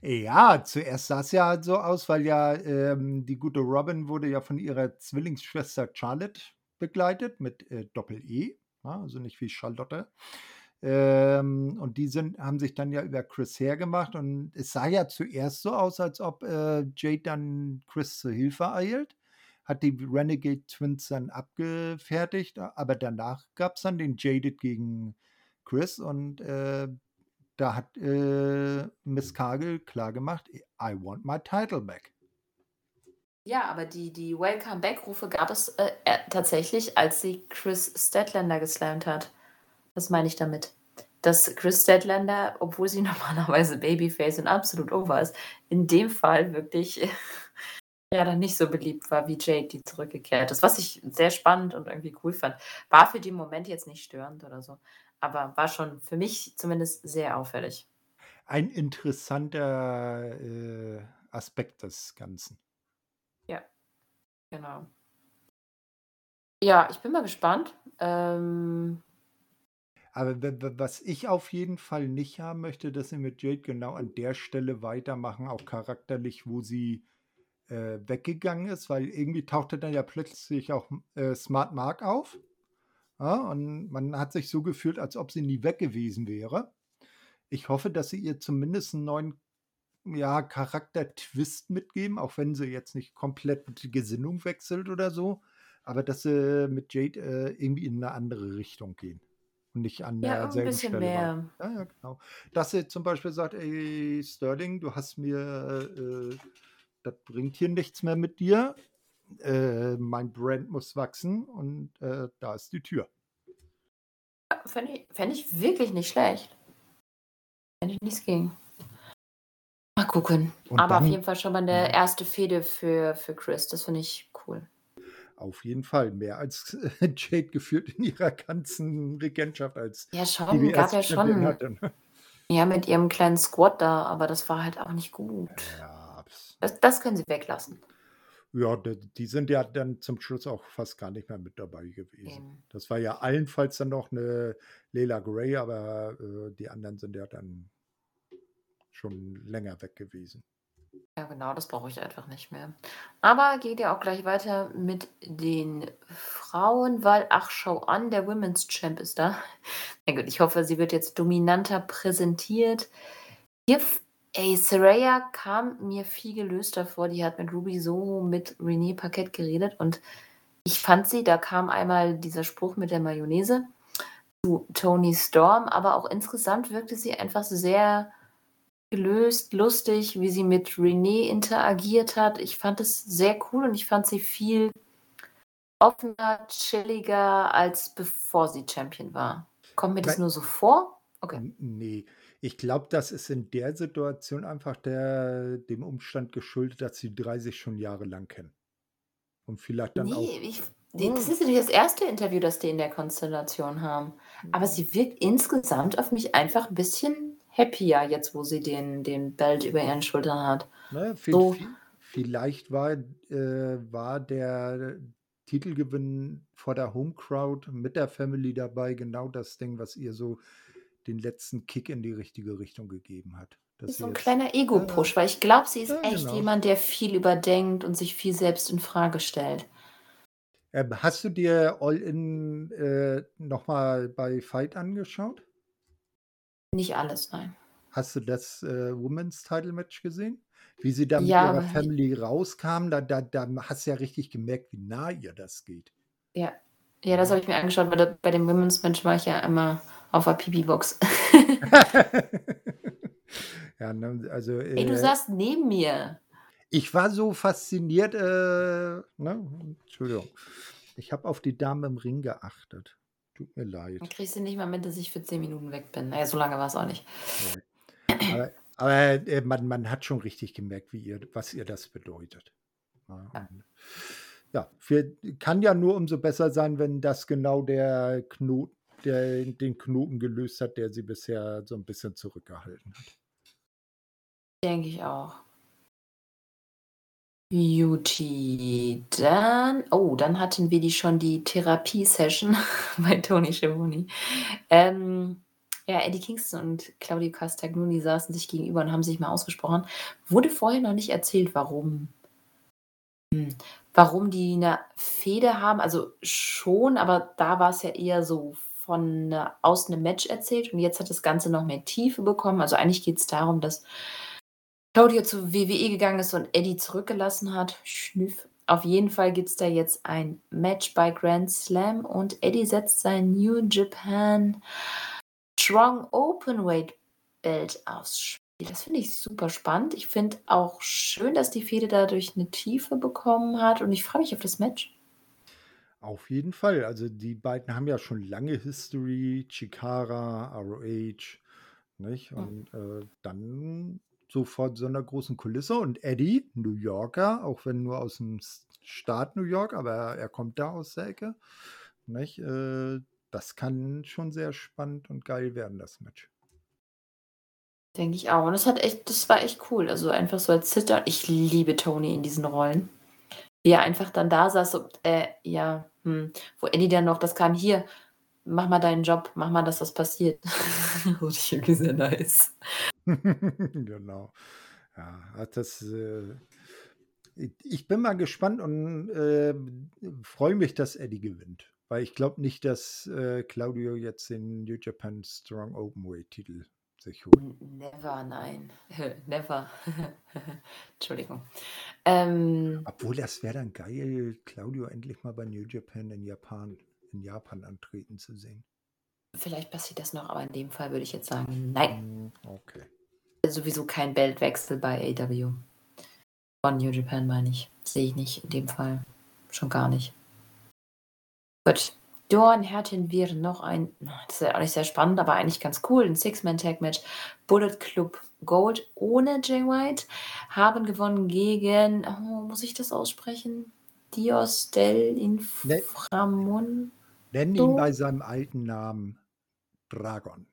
Ja, zuerst sah es ja so aus, weil ja ähm, die gute Robin wurde ja von ihrer Zwillingsschwester Charlotte begleitet mit äh, Doppel-E, ja, also nicht wie Charlotte. Ähm, und die sind, haben sich dann ja über Chris hergemacht und es sah ja zuerst so aus, als ob äh, Jade dann Chris zur Hilfe eilt. Hat die Renegade Twins dann abgefertigt, aber danach gab es dann den Jaded gegen Chris und äh, da hat äh, Miss Cargill klar gemacht, I want my title back. Ja, aber die, die Welcome Back-Rufe gab es äh, äh, tatsächlich, als sie Chris Statlander geslammt hat. Das meine ich damit. Dass Chris Statlander, obwohl sie <laughs> normalerweise Babyface und absolut over ist, in dem Fall wirklich <laughs> ja dann nicht so beliebt war wie Jade, die zurückgekehrt ist. Was ich sehr spannend und irgendwie cool fand. War für den Moment jetzt nicht störend oder so aber war schon für mich zumindest sehr auffällig. Ein interessanter äh, Aspekt des Ganzen. Ja, genau. Ja, ich bin mal gespannt. Ähm, aber was ich auf jeden Fall nicht haben möchte, dass sie mit Jade genau an der Stelle weitermachen, auch charakterlich, wo sie äh, weggegangen ist, weil irgendwie tauchte dann ja plötzlich auch äh, Smart Mark auf. Ja, und man hat sich so gefühlt, als ob sie nie weg gewesen wäre. Ich hoffe, dass sie ihr zumindest einen neuen ja, Charakter-Twist mitgeben, auch wenn sie jetzt nicht komplett die Gesinnung wechselt oder so, aber dass sie mit Jade äh, irgendwie in eine andere Richtung gehen und nicht an ja, derselben ein Stelle mehr. Ja, ja, genau. Dass sie zum Beispiel sagt, ey, Sterling, du hast mir, äh, das bringt hier nichts mehr mit dir äh, mein Brand muss wachsen und äh, da ist die Tür. Fände ich, fänd ich wirklich nicht schlecht. Wenn ich nichts ging. Mal gucken. Und Aber dann, auf jeden Fall schon mal eine erste Fehde für, für Chris. Das finde ich cool. Auf jeden Fall. Mehr als Jade geführt in ihrer ganzen Regentschaft als. Ja, schon. Gab ja schon. Hatte. Ja, mit ihrem kleinen Squad da. Aber das war halt auch nicht gut. Ja, das, das können sie weglassen. Ja, die sind ja dann zum Schluss auch fast gar nicht mehr mit dabei gewesen. Eben. Das war ja allenfalls dann noch eine Leila Gray, aber äh, die anderen sind ja dann schon länger weg gewesen. Ja, genau, das brauche ich einfach nicht mehr. Aber geht ja auch gleich weiter mit den Frauen, weil, ach, schau an, der Women's Champ ist da. Na gut, ich hoffe, sie wird jetzt dominanter präsentiert. Hier Ey, Saraya kam mir viel gelöster vor. Die hat mit Ruby so mit René Paquette geredet und ich fand sie, da kam einmal dieser Spruch mit der Mayonnaise zu Tony Storm, aber auch insgesamt wirkte sie einfach sehr gelöst, lustig, wie sie mit René interagiert hat. Ich fand es sehr cool und ich fand sie viel offener, chilliger, als bevor sie Champion war. Kommt mir das nur so vor? Okay. Nee, ich glaube, das ist in der Situation einfach der dem Umstand geschuldet, dass sie 30 schon jahrelang kennen. Und vielleicht dann auch Nee, ich Die das Oh. ist nicht das erste Interview, das die in der Konstellation haben. Aber Mhm. sie wirkt insgesamt auf mich einfach 'n bisschen happier jetzt, wo sie den den Belt über ihren Schultern hat. Ne, vi So vi vielleicht war äh, war der Titelgewinn vor der Home Crowd mit der Family dabei genau das Ding, was ihr so den letzten Kick in die richtige Richtung gegeben hat, Ist sie so 'n jetzt kleiner. Ego-Push, weil ich glaube, sie ist Ja, echt genau. jemand, der viel überdenkt und sich viel selbst infrage stellt. Ähm, hast du dir All In, äh, noch mal bei FIGHT angeschaut? Nicht alles, nein. Hast du das, äh, Women's Title Match gesehen? Wie sie da mit Ja, ihrer Family rauskam, da da da hast du ja richtig gemerkt, wie nah ihr das geht. Ja. Ja, das habe ich mir angeschaut, weil bei dem Women's Match war ich ja immer auf der Pipi-Box. <laughs> Ja, ne, also, Ey, du äh saßt neben mir. Ich war so fasziniert, äh, ne? Entschuldigung. Ich habe auf die Dame im Ring geachtet. Tut mir Dann leid. kriegst du nicht mal mit, dass ich für 10 Minuten weg bin. Na ja, so lange war's auch nicht. Ne. Aber aber, äh, man man hat schon richtig gemerkt, wie ihr was ihr das bedeutet. Ja, Ja. ja, für kann ja nur umso besser sein, wenn das genau der Kno der den Knoten gelöst hat, der sie bisher so 'n bisschen zurückgehalten hat. Denke ich auch. Guti, dann oh, dann hatten wir die schon die Therapie-Session <laughs> bei Tony Schiavone. Ähm, ja, Eddie Kingston und Claudio Castagnoli saßen sich gegenüber und haben sich mal ausgesprochen. Wurde vorher noch nicht erzählt, warum hm, warum die 'ne Fehde haben. Also, schon, aber da war's ja eher so von 'ne aus 'nem Match erzählt und jetzt hat das Ganze noch mehr Tiefe bekommen. Also, eigentlich geht's darum, dass Claudio zur WWE gegangen ist und Eddie zurückgelassen hat. Schnüff. Auf jeden Fall gibt's da jetzt ein Match bei Grand Slam und Eddie setzt sein New Japan Strong Openweight Belt aufs Spiel. Das finde ich super spannend. Ich finde auch schön, dass die Fehde dadurch 'ne Tiefe bekommen hat und ich freue mich auf das Match. Auf jeden Fall. Also, die beiden haben ja schon lange History, Chikara, ROH, nicht? Und, äh, dann so vor so 'ner großen Kulisse und Eddie, New Yorker, auch wenn nur aus'm S Staat New York, aber er kommt da aus der Ecke, nicht? Äh, das kann schon sehr spannend und geil werden, das Match. Denke ich auch. Und das hat echt das war echt cool. Also, einfach so als Sit-Down ich liebe Tony in diesen Rollen. Wie er einfach dann da saß so: „Äh, ja, hm“ wo Eddie dann noch das kam: „Hier, mach mal deinen Job, mach mal, dass das passiert.“ <laughs> Fand ich irgendwie sehr nice. <laughs> Genau. Ja, das, äh ich bin mal gespannt und, ähm, freue mich, dass Eddie gewinnt, weil ich glaube nicht, dass, äh, Claudio jetzt den New Japan Strong Openweight Titel sich holt. N never, nein. <laughs> Never. <laughs> Entschuldigung. Ähm Obwohl, das wäre dann geil, Claudio endlich mal bei New Japan in Japan in Japan antreten zu sehen. Vielleicht passiert das noch, aber in dem Fall würde ich jetzt sagen, nein. Hm, okay. Sowieso kein Beltwechsel bei AEW. Von New Japan meine ich. Sehe ich nicht in dem Fall. Schon gar nicht. Gut. Dann hatten wir noch ein das ist ja auch nicht sehr spannend, aber eigentlich ganz cool, 'n Six-Man-Tag-Match. Bullet Club Gold ohne Jay White haben gewonnen gegen oh, muss ich das aussprechen? Dios del Ne Inframundo? Nenn ihn bei seinem alten Namen. Dragon.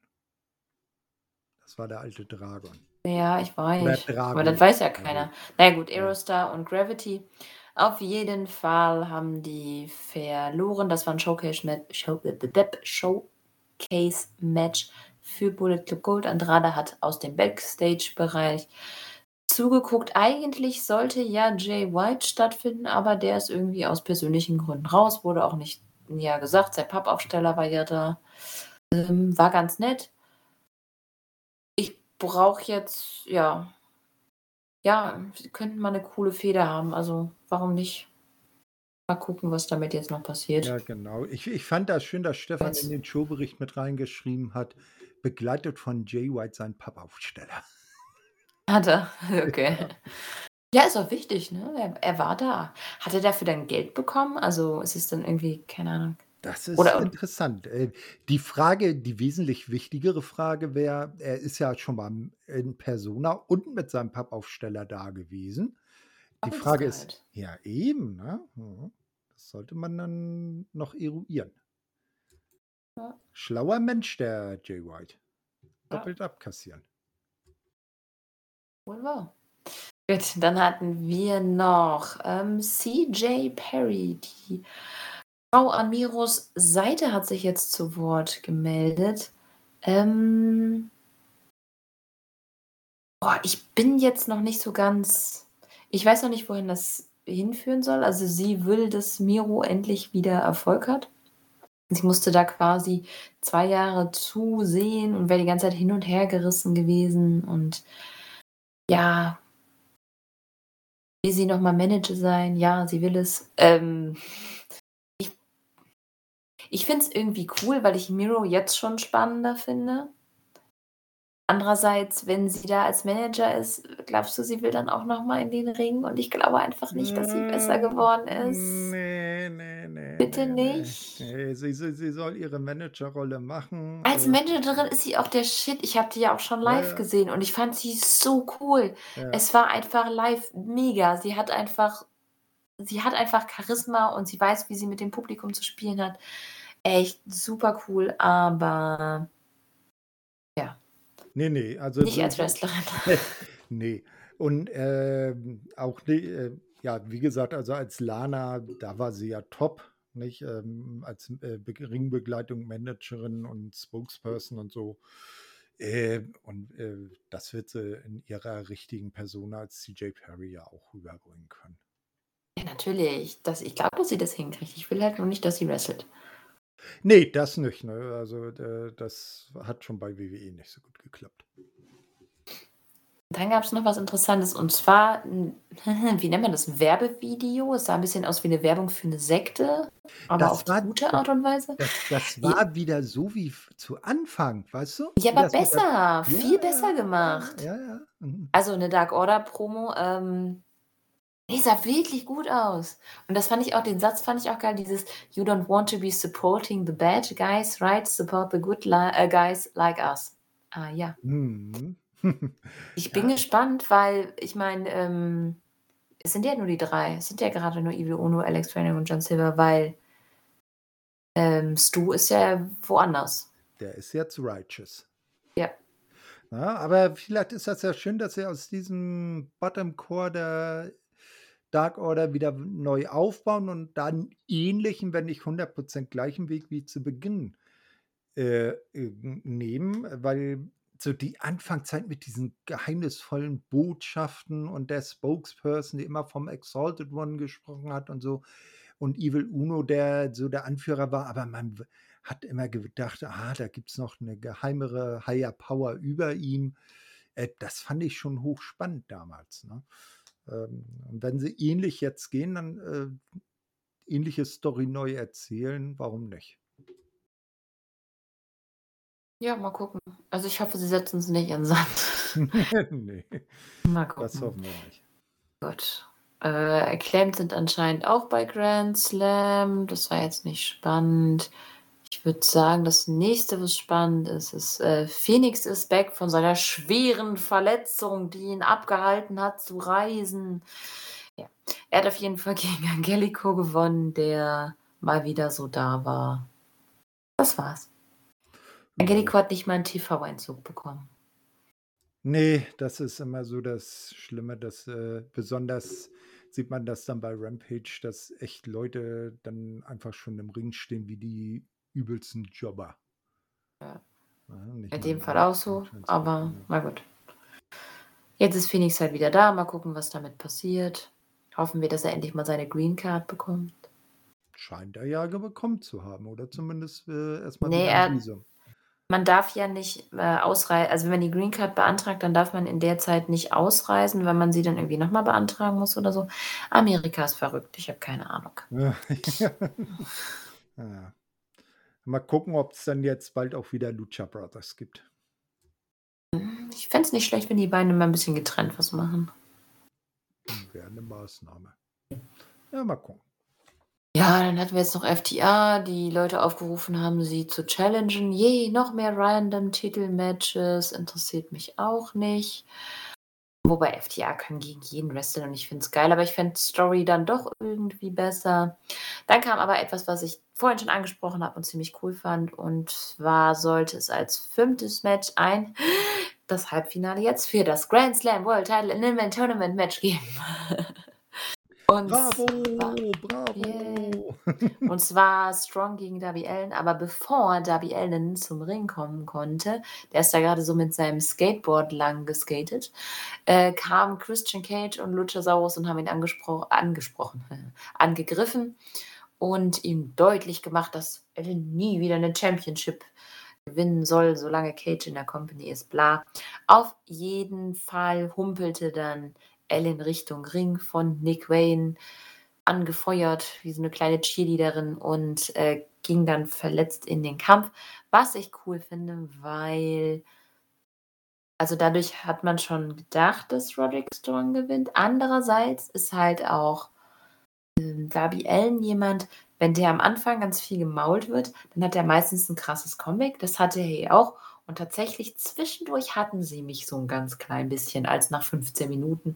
Das war der alte Dragon. Ja, ich weiß. Aber das weiß ja keiner. Na ja gut, Ja. Aerostar und Gravity. Auf jeden Fall haben die verloren. Das war 'n Showcase-Mat Show Showcase-Match für Bullet Club Gold. Andrade hat aus dem Backstage-Bereich zugeguckt. Eigentlich sollte ja Jay White stattfinden, aber der ist irgendwie aus persönlichen Gründen raus. Wurde auch nicht näher gesagt. Sein Pappaufsteller war ja da. Ähm, war ganz nett. Ich brauche jetzt ja ja, könnten mal 'ne coole Fehde haben. Also, warum nicht? Mal gucken, was damit jetzt noch passiert. Ja, genau. Ich ich fand das schön, dass Stefan in den Showbericht mit reingeschrieben hat, begleitet von Jay White sein Pappaufsteller. <laughs> Hat er? <laughs> Okay. Ja. Ja, ist auch wichtig, ne? Er er war da. Hat er dafür dann Geld bekommen? Also, ist es dann irgendwie keine Ahnung. Das ist Oder interessant. Äh, die Frage die wesentlich wichtigere Frage wäre, er ist ja schon mal in Persona und mit seinem Pappaufsteller da gewesen. Die Frage ist ja eben, ne? Mhm. Das sollte man dann noch eruieren. Ja. Schlauer Mensch, der Jay White. Ja. Doppelt abkassieren. Wohl wahr. Gut, dann hatten wir noch ähm, CJ Perry. Die Frau an Miros Seite hat sich jetzt zu Wort gemeldet. Ähm, boah, ich bin jetzt noch nicht so ganz. Ich weiß noch nicht, wohin das hinführen soll. Also sie will, dass Miro endlich wieder Erfolg hat. Sie musste da quasi zwei Jahre zusehen und wäre die ganze Zeit hin und her gerissen gewesen. Und ja, will sie nochmal Manager sein? Ja, sie will es. Ähm, ich ich finde es irgendwie cool, weil ich Miro jetzt schon spannender finde. Andererseits, wenn sie da als Manager ist, glaubst du, sie will dann auch noch mal in den Ring? Und ich glaube einfach nicht, dass sie besser Hm, geworden ist. ne, ne, ne, Bitte ne, ne. nicht? Ne, sie sie sie soll ihre Managerrolle machen, Als äh Managerin ist sie auch der Shit. Ich habe die ja auch schon live ja. gesehen und ich fand sie so cool. Ja. Es war einfach live mega. Sie hat einfach sie hat einfach Charisma und sie weiß, wie sie mit dem Publikum zu spielen hat. Echt super cool, aber. Ne, ne, also Nicht als Wrestlerin. <laughs> ne. Und, ähm, auch äh, ja, wie gesagt, also als Lana, da war sie ja top, nicht? Ähm, als, äh, Be Ringbegleitung, Managerin und Spokesperson und so. Äh, und, äh, das wird sie in ihrer richtigen Persona als CJ Perry ja auch rüberbringen können. Ja, natürlich. Das ich glaube, dass sie das hinkriegt. Ich will halt nur nicht, dass sie wrestelt. Ne, das nicht, ne? Also, äh, das hat schon bei WWE nicht so gut geklappt. Dann gab's noch was Interessantes und zwar <laughs> wie nennt man das, Werbevideo. Es sah 'n bisschen aus wie 'ne Werbung für 'ne Sekte, aber Das auf war gute Art und Weise. das das war wieder so wie zu Anfang, weißt du? Ja, aber mit der besser, ja, viel besser ja, gemacht. ja, ja. Mhm. Also 'ne Dark Order Promo, ähm, ne, sah wirklich gut aus. Und das fand ich auch den Satz fand ich auch geil, dieses: „You don't want to be supporting the bad guys, right? Support the good äh, guys like us.“ Ah, ja. Mhm. <laughs> Ich bin Ja. gespannt, weil ich meine, ähm, es sind ja nur die 3. Es sind ja gerade nur Evil Uno, Alex Training und John Silver, weil ähm, Stu ist ja woanders. Der ist jetzt righteous. Ja. Ja, aber vielleicht ist das ja schön, dass sie aus diesem Bottom Core der Dark Order wieder neu aufbauen und dann ähnlichen, wenn nicht 100% gleichen Weg wie zu Beginn, äh, äh, nehmen, weil so die Anfangszeit mit diesen geheimnisvollen Botschaften und der Spokesperson, die immer vom Exalted One gesprochen hat und so und Evil Uno, der so der Anführer war, aber man hat immer gedacht: „Ah, da gibt's noch 'ne geheimere Higher Power über ihm.“ Äh, das fand ich schon hochspannend damals, ne? Ähm, und wenn sie ähnlich jetzt gehen, dann, äh, ähnliche Story neu erzählen, warum nicht? Ja, mal gucken. Also, ich hoffe, sie setzen's nicht in Sand. <laughs> Ne, <laughs> Mal das gucken. hoffen wir nicht. Gut. Äh, Acclaimed sind anscheinend auch bei Grand Slam. Das war jetzt nicht spannend. Ich würde sagen, das Nächste, was spannend ist, ist, äh, Phoenix ist back von seiner schweren Verletzung, die ihn abgehalten hat zu reisen. Ja, er hat auf jeden Fall <laughs> gegen Angelico gewonnen, der mal wieder so da war. Das war's. Angelico hat nicht mal 'n TV-Einzug bekommen. Ne, das ist immer so das Schlimme, dass, äh besonders sieht man das dann bei Rampage, dass echt Leute dann einfach schon im Ring stehen wie die übelsten Jobber. Ja. Ja, In dem Fall auch so, aber na gut. Jetzt ist Phoenix halt wieder da. Mal gucken, was damit passiert. Hoffen wir, dass er endlich mal seine Green Card bekommt. Scheint er ja bekommen zu haben oder zumindest, äh, erst mal Ne, wieder 'n er Visum. man darf ja nicht, äh, ausrei also, wenn man die Green Card beantragt, dann darf man in der Zeit nicht ausreisen, weil man sie dann irgendwie noch mal beantragen muss oder so. Amerika ist verrückt, ich habe keine Ahnung. <laughs> Ja. Mal gucken, ob's dann jetzt bald auch wieder Lucha Brothers gibt. Ich fände es nicht schlecht, wenn die beiden mal 'n bisschen getrennt was machen. Wäre 'ne Maßnahme. Ja, mal gucken. Ja, dann hatten wir jetzt noch FTA, die Leute aufgerufen haben, sie zu challengen. Je, noch mehr random Titelmatches interessiert mich auch nicht. Wobei FTR kann gegen jeden wresteln und ich finde es geil, aber ich finde Story dann doch irgendwie besser. Dann kam aber etwas, was ich vorhin schon angesprochen habe und ziemlich cool fand. Und zwar sollte es als fünftes Match ein das Halbfinale jetzt für das Grand Slam World Title in Tournament Match geben. <laughs> Und bravo, zwar, bravo. Yeah. Und zwar Strong gegen Darby Allen, aber bevor Darby Allen zum Ring kommen konnte, der ist da gerade so mit seinem Skateboard lang geskatet, äh, kamen Christian Cage und Luchasaurus und haben ihn angespro angesprochen, <laughs> angegriffen und ihm deutlich gemacht, dass Allen nie wieder eine Championship gewinnen soll, solange Cage in der Company ist, bla. Auf jeden Fall humpelte dann Ellen Richtung Ring von Nick Wayne angefeuert, wie so eine kleine Cheerleaderin und äh, ging dann verletzt in den Kampf. Was ich cool finde, weil also dadurch hat man schon gedacht, dass Roderick Strong gewinnt. Andererseits ist halt auch äh, Darby Allen jemand, wenn der am Anfang ganz viel gemault wird, dann hat er meistens ein krasses Comeback. Das hatte er hier auch. Und tatsächlich zwischendurch hatten sie mich so ein ganz klein bisschen, als nach 15 Minuten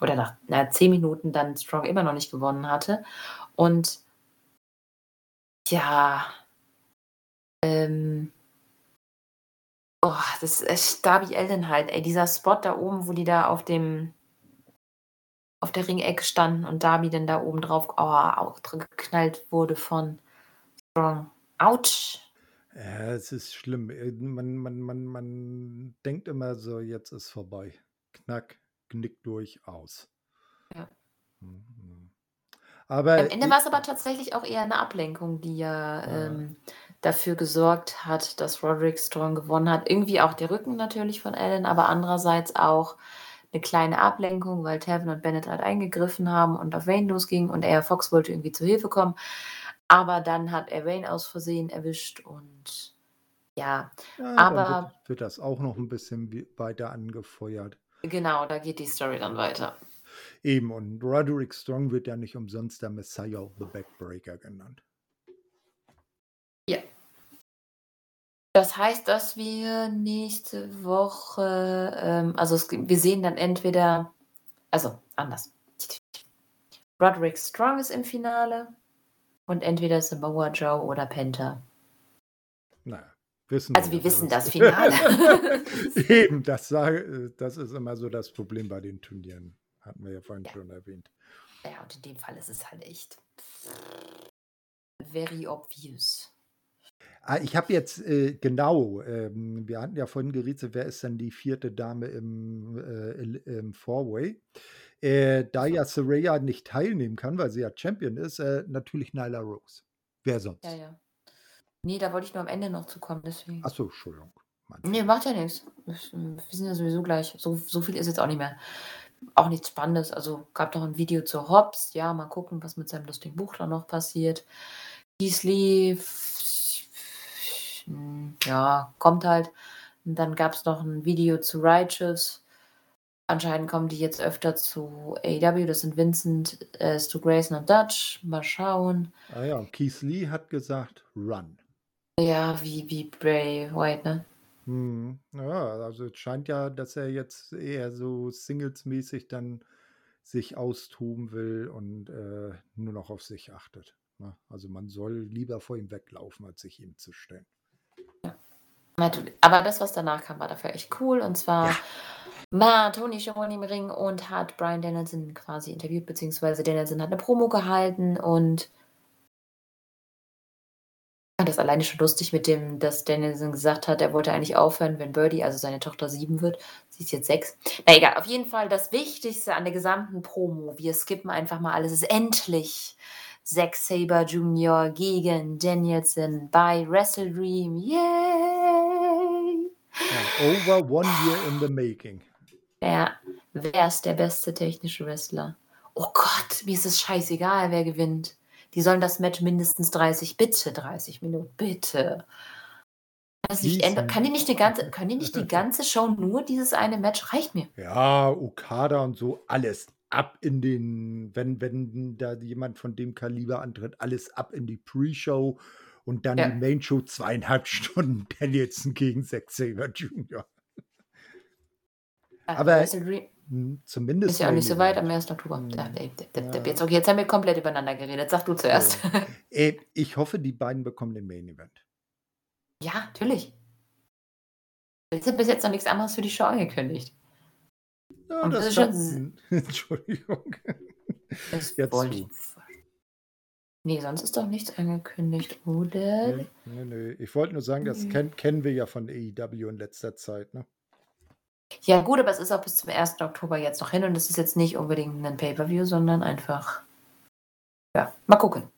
oder nach na, 10 Minuten dann Strong immer noch nicht gewonnen hatte. Und ja, ähm, oh, das ist Darby Allen halt, ey, dieser Spot da oben, wo die da auf dem auf der Ringecke standen und Darby dann da oben drauf oh, auch geknallt wurde von Strong. Autsch! Ja, es ist schlimm. Äh, man, man, man, man denkt immer so, jetzt ist vorbei. Knack, knick durch, aus. Ja. Mhm. Aber Am Ende war es aber tatsächlich auch eher eine Ablenkung, die ja, Ja. ähm, dafür gesorgt hat, dass Roderick Strong gewonnen hat. Irgendwie auch der Rücken natürlich von Allen, aber andererseits auch eine kleine Ablenkung, weil Tevin und Bennett halt eingegriffen haben und auf Wayne losging und er Fox wollte irgendwie zu Hilfe kommen. Aber dann hat er Wayne aus Versehen erwischt und ja, Ja, dann wird, aber wird das auch noch ein bisschen weiter angefeuert. genau, da geht die Story dann weiter. Eben, und Roderick Strong wird ja nicht umsonst der Messiah of the Backbreaker genannt. Ja. Das heißt, dass wir nächste Woche, ähm, also es, wir sehen dann entweder, also anders. Roderick Strong ist im Finale und entweder Samoa Joe oder Penta. Naja, wissen Also wir wir wissen alles. das <laughs> Finale. <laughs> Eben, das, sage, das ist immer so das Problem bei den Turnieren. Hatten wir ja vorhin Ja. schon erwähnt. ja, und in dem Fall ist es halt echt very obvious. Ah, ich habe jetzt äh, genau, ähm, wir hatten ja vorhin gerätselt, wer ist denn die vierte Dame im, äh, im Four-Way? Äh, da ja Saraya nicht teilnehmen kann, weil sie ja Champion ist, äh, natürlich Nyla Rose. Wer sonst? Ja, ja. Nee, da wollte ich nur am Ende noch zu kommen, deswegen. Achso, Entschuldigung. Nee, macht ja nichts. Wir sind ja sowieso gleich. So, so viel ist jetzt auch nicht mehr. Auch nichts Spannendes. Also gab noch ein Video zu Hobbs. Ja, mal gucken, was mit seinem lustigen Buch da noch passiert. Beasley, hm, ja, kommt halt. Und dann gab es noch ein Video zu Righteous. Anscheinend kommen die jetzt öfter zu AEW. Das sind Vincent, äh, Stu Grayson und Dutch. Mal schauen. Ah ja, und Keith Lee hat gesagt, run. Ja, wie, wie Bray White, ne? Hm, ja, also es scheint ja, dass er jetzt eher so Singles-mäßig dann sich austoben will und äh, nur noch auf sich achtet. Ne? Also man soll lieber vor ihm weglaufen, als sich ihm zu stellen. Aber das, was danach kam, war dafür echt cool. Und zwar Ja. War Tony Schiavone im Ring und hat Brian Danielson quasi interviewt, beziehungsweise Danielson hat eine Promo gehalten und fand das alleine schon lustig mit dem, dass Danielson gesagt hat, er wollte eigentlich aufhören, wenn Birdie, also seine Tochter, sieben wird. Sie ist jetzt sechs. Na egal, auf jeden Fall das Wichtigste an der gesamten Promo, wir skippen einfach mal alles, ist endlich Zack Saber Jr. gegen Danielson bei Wrestle Dream. Yay! Over one year in the making. Ja, wer ist der beste technische Wrestler? Oh Gott, mir ist es scheißegal, wer gewinnt. Die sollen das Match mindestens 30, bitte 30 Minuten, bitte. Das nicht ändern. Kann die nicht die ganze, können die nicht die <laughs> ganze Show nur dieses eine Match? Reicht mir. Ja, Okada und so, alles ab in den, wenn, wenn da jemand von dem Kaliber antritt, alles ab in die Pre-Show und dann Ja. die Main-Show zweieinhalb <laughs> Stunden Danielson gegen Zack Saber Jr. Äh, Aber- Dream, Mhm, Ist zumindest ja auch nicht so weit, am Event. 1. Oktober. Ja, de de Ja. jetzt okay, jetzt haben wir komplett übereinander geredet. Sag du zuerst. Ja. <laughs> Äh, ich hoffe, die beiden bekommen den Main Event. Ja, natürlich. Es ist bis jetzt noch nix anderes für die Show angekündigt. Ja, Und das das ist schon hm, <laughs> Entschuldigung. Das Jetzt wollte ich Ne, sonst ist doch nichts angekündigt, oder? Ne, ne, ne. Ich wollte nur sagen, das Ne. kenn kennen wir ja von AEW in letzter Zeit, ne? Ja gut, aber es ist auch bis zum 1. Oktober jetzt noch hin und es ist jetzt nicht unbedingt 'nen Pay-per-View, sondern einfach ja, mal gucken.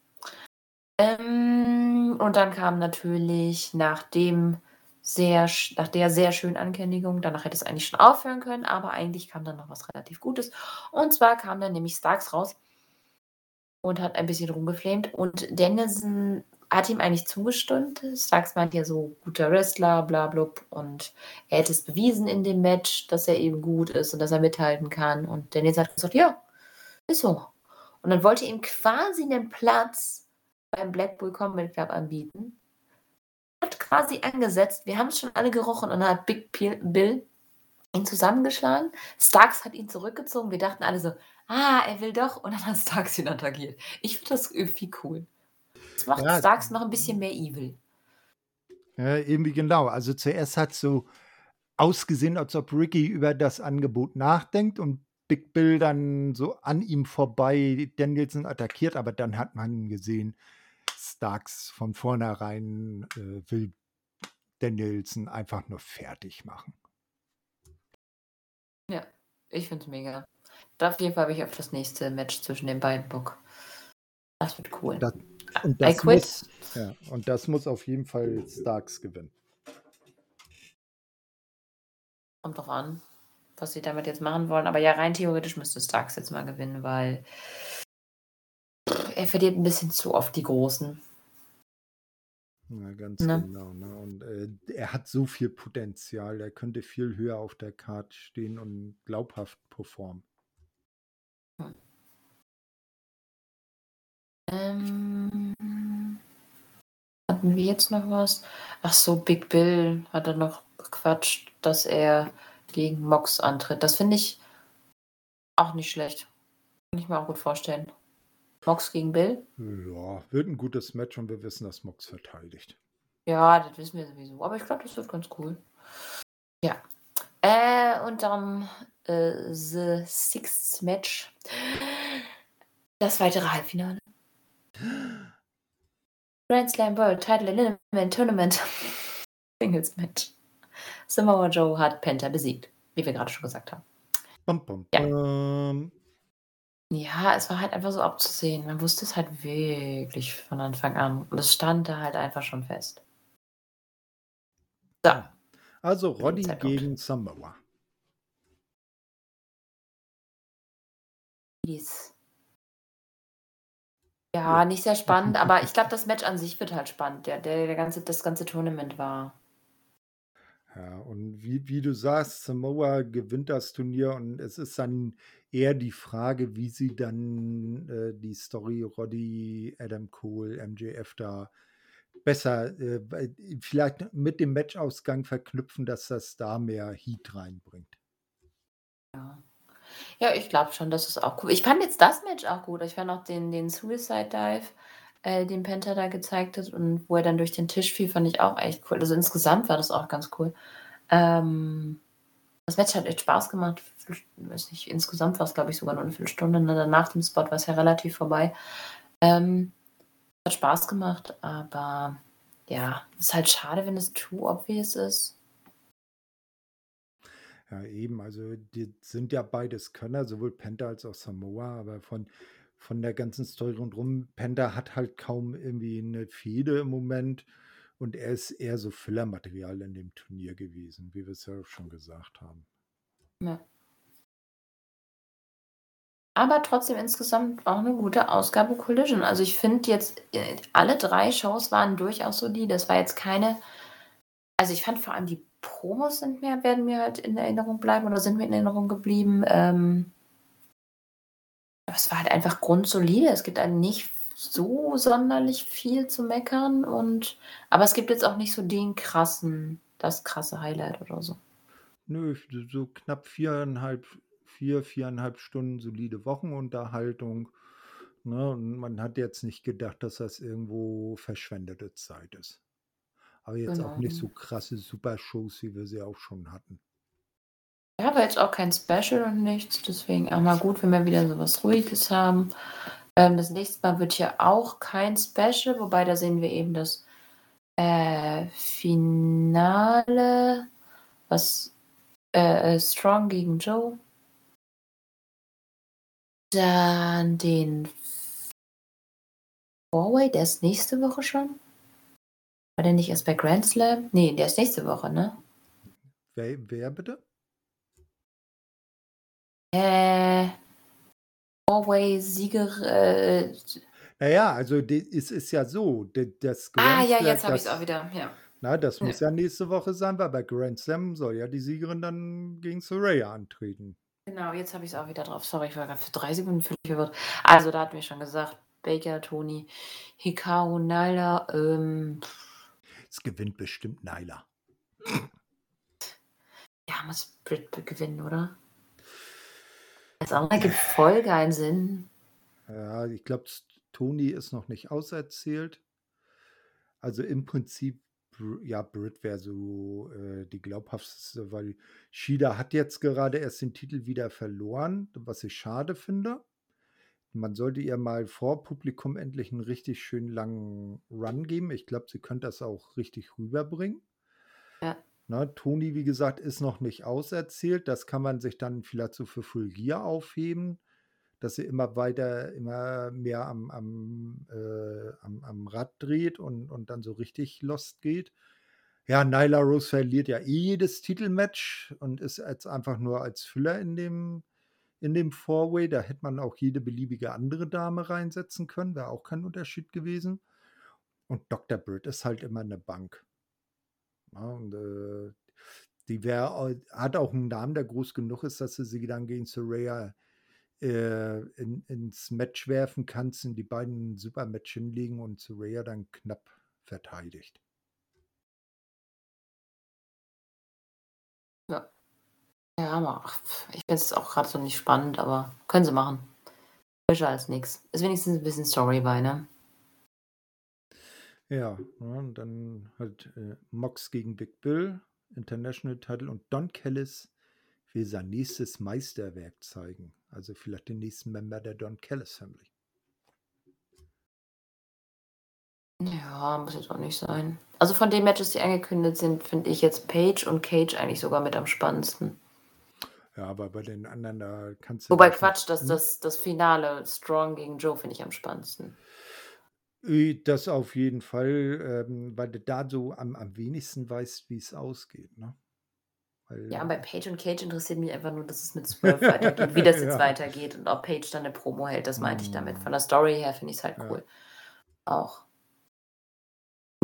Ähm, und dann kam natürlich nach dem sehr nach der sehr schönen Ankündigung danach hätte es eigentlich schon aufhören können, aber eigentlich kam dann noch was relativ Gutes. Und zwar kam dann nämlich Starks raus und hat ein bisschen rumgeflamed und Danielson hat ihm eigentlich zugestimmt. Starks meint ja so: „Guter Wrestler, bla blub“ und er hätte es bewiesen in dem Match, dass er eben gut ist und dass er mithalten kann. Und Danielson hat gesagt: „Ja, ist so.“ Und dann wollte er ihm quasi 'nen Platz beim Blackpool Combat Club anbieten. Hat quasi angesetzt, wir haben's schon alle gerochen und dann hat Big Bill ihn zusammengeschlagen. Starks hat ihn zurückgezogen. Wir dachten alle so: „Ah, er will doch“ und dann hat Starks ihn attackiert. Ich finde das irgendwie cool. Das macht Ja, Starks noch 'n bisschen mehr evil. Ja, irgendwie genau. Also, zuerst hat's so ausgesehen, als ob Ricky über das Angebot nachdenkt und Big Bill dann so an ihm vorbei Danielson attackiert, aber dann hat man gesehen, Starks von vornherein, äh, will Danielson einfach nur fertig machen. Ja, ich finde es mega. Auf jeden Fall habe ich auf das nächste Match zwischen den beiden Bock. Das wird cool. Da und das muss ja, und das muss auf jeden Fall Starks gewinnen. Kommt drauf an, was sie damit jetzt machen wollen. Aber ja, rein theoretisch müsste Starks jetzt mal gewinnen, weil er verliert 'n bisschen zu oft die Großen. Ja, ganz Ne? genau, ne? Und, äh, er hat so viel Potenzial. Er könnte viel höher auf der Card stehen und glaubhaft performen. Ähm, hatten wir jetzt noch was? Ach so, Big Bill hat dann noch gequatscht, dass er gegen Mox antritt. Das finde ich auch nicht schlecht. Kann ich mir auch gut vorstellen. Mox gegen Bill? Ja, wird 'n gutes Match und wir wissen, dass Mox verteidigt. Ja, das wissen wir sowieso. Aber ich glaube, das wird ganz cool. Ja. Äh, und dann, äh, the 6th Match. Das weitere Halbfinale. Grand Slam World Title Elimination Tournament <laughs> Singles Match. Samoa Joe hat Penta besiegt, wie wir grade schon gesagt haben. Bam, bam, Ja. bam. Ja, es war halt einfach so abzusehen. Man wusste es halt wirklich von Anfang an und es stand da halt einfach schon fest. So. Ja. Also, Roddy gegen Samoa. Dies. Ja, nicht sehr spannend, aber ich glaube, das Match an sich wird halt spannend. Der der der ganze das ganze Tournament war Ja, und wie wie du sagst, Samoa gewinnt das Turnier und es ist dann eher die Frage, wie sie dann, äh, die Story Roddy, Adam Cole, MJF da besser, äh, vielleicht mit dem Matchausgang verknüpfen, dass das da mehr Heat reinbringt. Ja. Ja, ich glaube schon, das ist auch cool. Ich fand jetzt das Match auch gut. Ich fand auch den den Suicide Dive, äh, den Penta da gezeigt hat und wo er dann durch den Tisch fiel, fand ich auch echt cool. Also, insgesamt war das auch ganz cool. Ähm, das Match hat echt Spaß gemacht. Weiß nicht, insgesamt war's, glaube ich, sogar nur 'ne Viertelstunde? Dann nach dem Spot war's ja relativ vorbei. Ähm, hat Spaß gemacht, aber ja, ist halt schade, wenn es too obvious ist. Ja, eben, also, die sind ja beides Könner, sowohl Penta als auch Samoa, aber von von der ganzen Story rundrum Penta hat halt kaum irgendwie 'ne Fehde im Moment und er ist eher so Füllermaterial in dem Turnier gewesen, wie wir's ja auch schon gesagt haben. Ja. Aber trotzdem insgesamt auch 'ne gute Ausgabe Collision. Also, ich finde jetzt, äh, alle 3 Shows waren durchaus solide. Es war jetzt keine also, ich fand vor allem die Promos sind mir werden mir halt in Erinnerung bleiben oder sind mir in Erinnerung geblieben. Ähm aber es war halt einfach grundsolide. Es gibt halt nicht so sonderlich viel zu meckern und aber es gibt jetzt auch nicht so den krassen das krasse Highlight oder so. Nö, so knapp 4,5 4, 4,5 Stunden solide Wochenunterhaltung, ne? Und man hat jetzt nicht gedacht, dass das irgendwo verschwendete Zeit ist. Aber jetzt auch Genau, nicht so krasse Supershows, wie wir sie auch schon hatten. Ja, war jetzt auch kein Special und nichts, deswegen auch mal gut, wenn wir wieder so was Ruhiges haben. Ähm, das nächste Mal wird ja auch kein Special, wobei da sehen wir eben das, äh, Finale, was, äh, Strong gegen Joe. Dann den Four-Way, der ist nächste Woche schon? War der nicht erst bei Grand Slam? Ne, der ist nächste Woche, ne? Wer wer bitte? Äh, Four-Way-Sieger äh, Na ja, also es ist ja so, das Ah, Grand ja, Slam, jetzt habe ich's das auch wieder, ja. na, das Ja. muss ja nächste Woche sein, weil bei Grand Slam soll ja die Siegerin dann gegen Saraya antreten. Genau, jetzt habe ich's auch wieder drauf. Sorry, ich war grad für 3 Sekunden völlig verwirrt. Also, da hatten wir schon gesagt, Baker, Toni, Hikaru, Nyla, ähm Es gewinnt bestimmt Nyla. Ja, muss Britt b gewinnen, oder? Das andere gibt voll keinen Sinn. Ja, ich glaube, Toni ist noch nicht auserzählt. Also, im Prinzip, ja, Britt wäre so, äh, die glaubhafteste, weil Shida hat jetzt gerade erst den Titel wieder verloren, was ich schade finde. Man sollte ihr mal vor Publikum endlich 'n richtig schön langen Run geben. Ich glaube, sie könnte das auch richtig rüberbringen. Ja. Ne, Toni, wie gesagt, ist noch nicht auserzählt. Das kann man sich dann vielleicht so für Full Gear aufheben, dass sie immer weiter immer mehr am am, äh, am am Rad dreht und und dann so richtig lost geht. Ja, Nyla Rose verliert ja eh jedes Titelmatch und ist jetzt einfach nur als Füller in dem in dem Four-Way. Da hätte man auch jede beliebige andere Dame reinsetzen können, wäre auch kein Unterschied gewesen. Und Dr. Britt ist halt immer 'ne Bank. Ne, und, äh, die wäre au hat auch 'n Namen, der groß genug ist, dass du sie dann gegen Saraya, äh, in ins Match werfen kannst und die beiden 'n super Match hinlegen und Saraya dann knapp verteidigt. Ja, aber ach, ich finde es auch grad so nicht spannend, aber können sie machen. Besser als nix. Ist wenigstens 'n bisschen Story bei, ne? Ja, und dann halt, äh, Mox gegen Big Bill, International Title und Don Callis will sein nächstes Meisterwerk zeigen. Also, vielleicht den nächsten Member der Don Callis Family. Ja, muss jetzt auch nicht sein. Also, von den Matches, die angekündigt sind, finde ich jetzt Page und Cage eigentlich sogar mit am spannendsten. Ja, aber bei den anderen, da kannst du Wobei Quatsch, das hm? das das Finale Strong gegen Joe finde ich am spannendsten. Das auf jeden Fall, ähm, weil du da so am am wenigsten weißt, wie's ausgeht, ne? Weil Ja, bei Page und Cage interessiert mich einfach nur, dass es mit Swerve <laughs> weitergeht, wie das jetzt Ja. weitergeht und ob Page dann 'ne Promo hält, das meinte ich damit. Von der Story her finde ich's halt Ja. cool. Auch.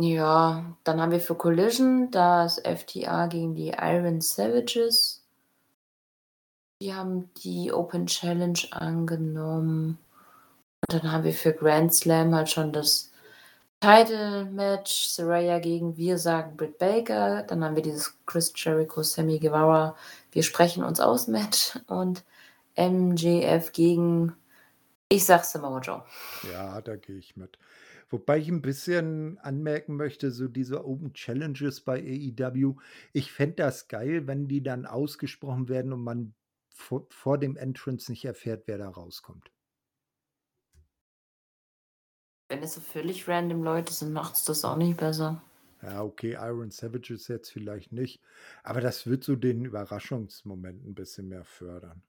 Ja, dann haben wir für Collision das FTA gegen die Iron Savages. Die haben die Open Challenge angenommen. Und dann haben wir für Grand Slam halt schon das Title Match, Saraya gegen wir sagen Britt Baker. Dann haben wir dieses Chris Jericho, Sammy Guevara wir sprechen uns aus Match und MJF gegen ich sage Samoa Joe. Ja, da gehe ich mit. Wobei ich 'n bisschen anmerken möchte, so diese Open Challenges bei AEW, ich fände das geil, wenn die dann ausgesprochen werden und man vo vor dem Entrance nicht erfährt, wer da rauskommt. Wenn es so völlig random Leute sind, macht's das auch nicht besser. Ja, okay, Iron Savages jetzt vielleicht nicht, aber das wird so den Überraschungsmoment 'n bisschen mehr fördern.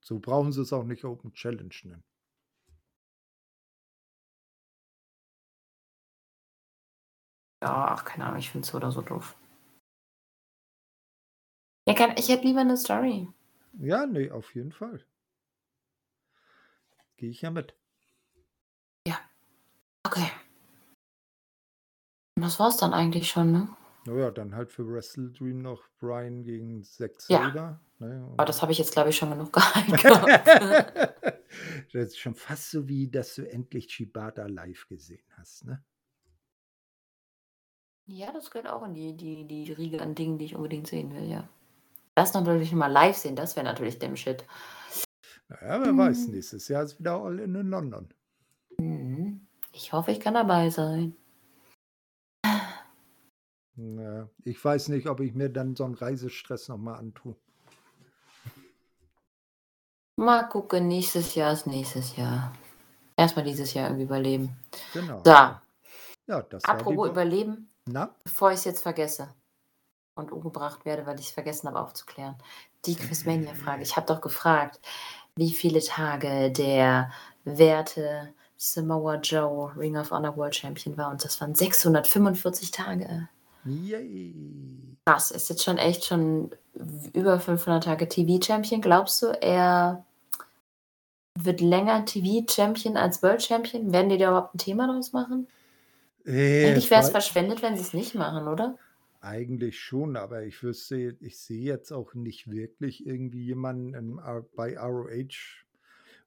So brauchen sie es auch nicht Open Challenge nennen. Ja, ach, keine Ahnung, ich finde es so oder so doof. Ja, kann ich hätte lieber 'ne Story. Ja, ne, auf jeden Fall. Gehe ich ja mit. Ja. Okay. Und das war's dann eigentlich schon, ne? Na ja, dann halt für Wrestle Dream noch Bryan gegen Zack Ja. Ne? Aber das habe ich jetzt, glaube ich, schon genug gehabt. <laughs> <laughs> Das ist schon fast so wie, dass du endlich Shibata live gesehen hast, ne? Ja, das gehört auch in die die die Riege an Dingen, die ich unbedingt sehen will, ja. Das natürlich mal live sehen, das wäre natürlich dem Shit. Na ja, wer weiß, Mhm. nächstes Jahr ist wieder All In in London. Mhm. Ich hoffe, ich kann dabei sein. Ja, ich weiß nicht, ob ich mir dann so 'n Reisestress noch mal antue. Mal gucken, nächstes Jahr ist nächstes Jahr. Erst mal dieses Jahr irgendwie überleben. Genau. So. Ja, das war die Apropos überleben, Na? bevor ich's jetzt vergesse und umgebracht werde, weil ich's vergessen habe aufzuklären. Die Quizmania-Frage. Ich habe doch gefragt, wie viele Tage der werte Samoa Joe Ring of Honor World Champion war und das waren 645 Tage. Yay. Krass, ist jetzt schon echt schon über 500 Tage TV-Champion. Glaubst du, er wird länger TV-Champion als World Champion? Werden die da überhaupt 'n Thema draus machen? Äh, Eigentlich wär's wei verschwendet, wenn sie's nicht machen, oder? Eigentlich schon, aber ich wüsste ich sehe jetzt auch nicht wirklich irgendwie jemanden im R bei ROH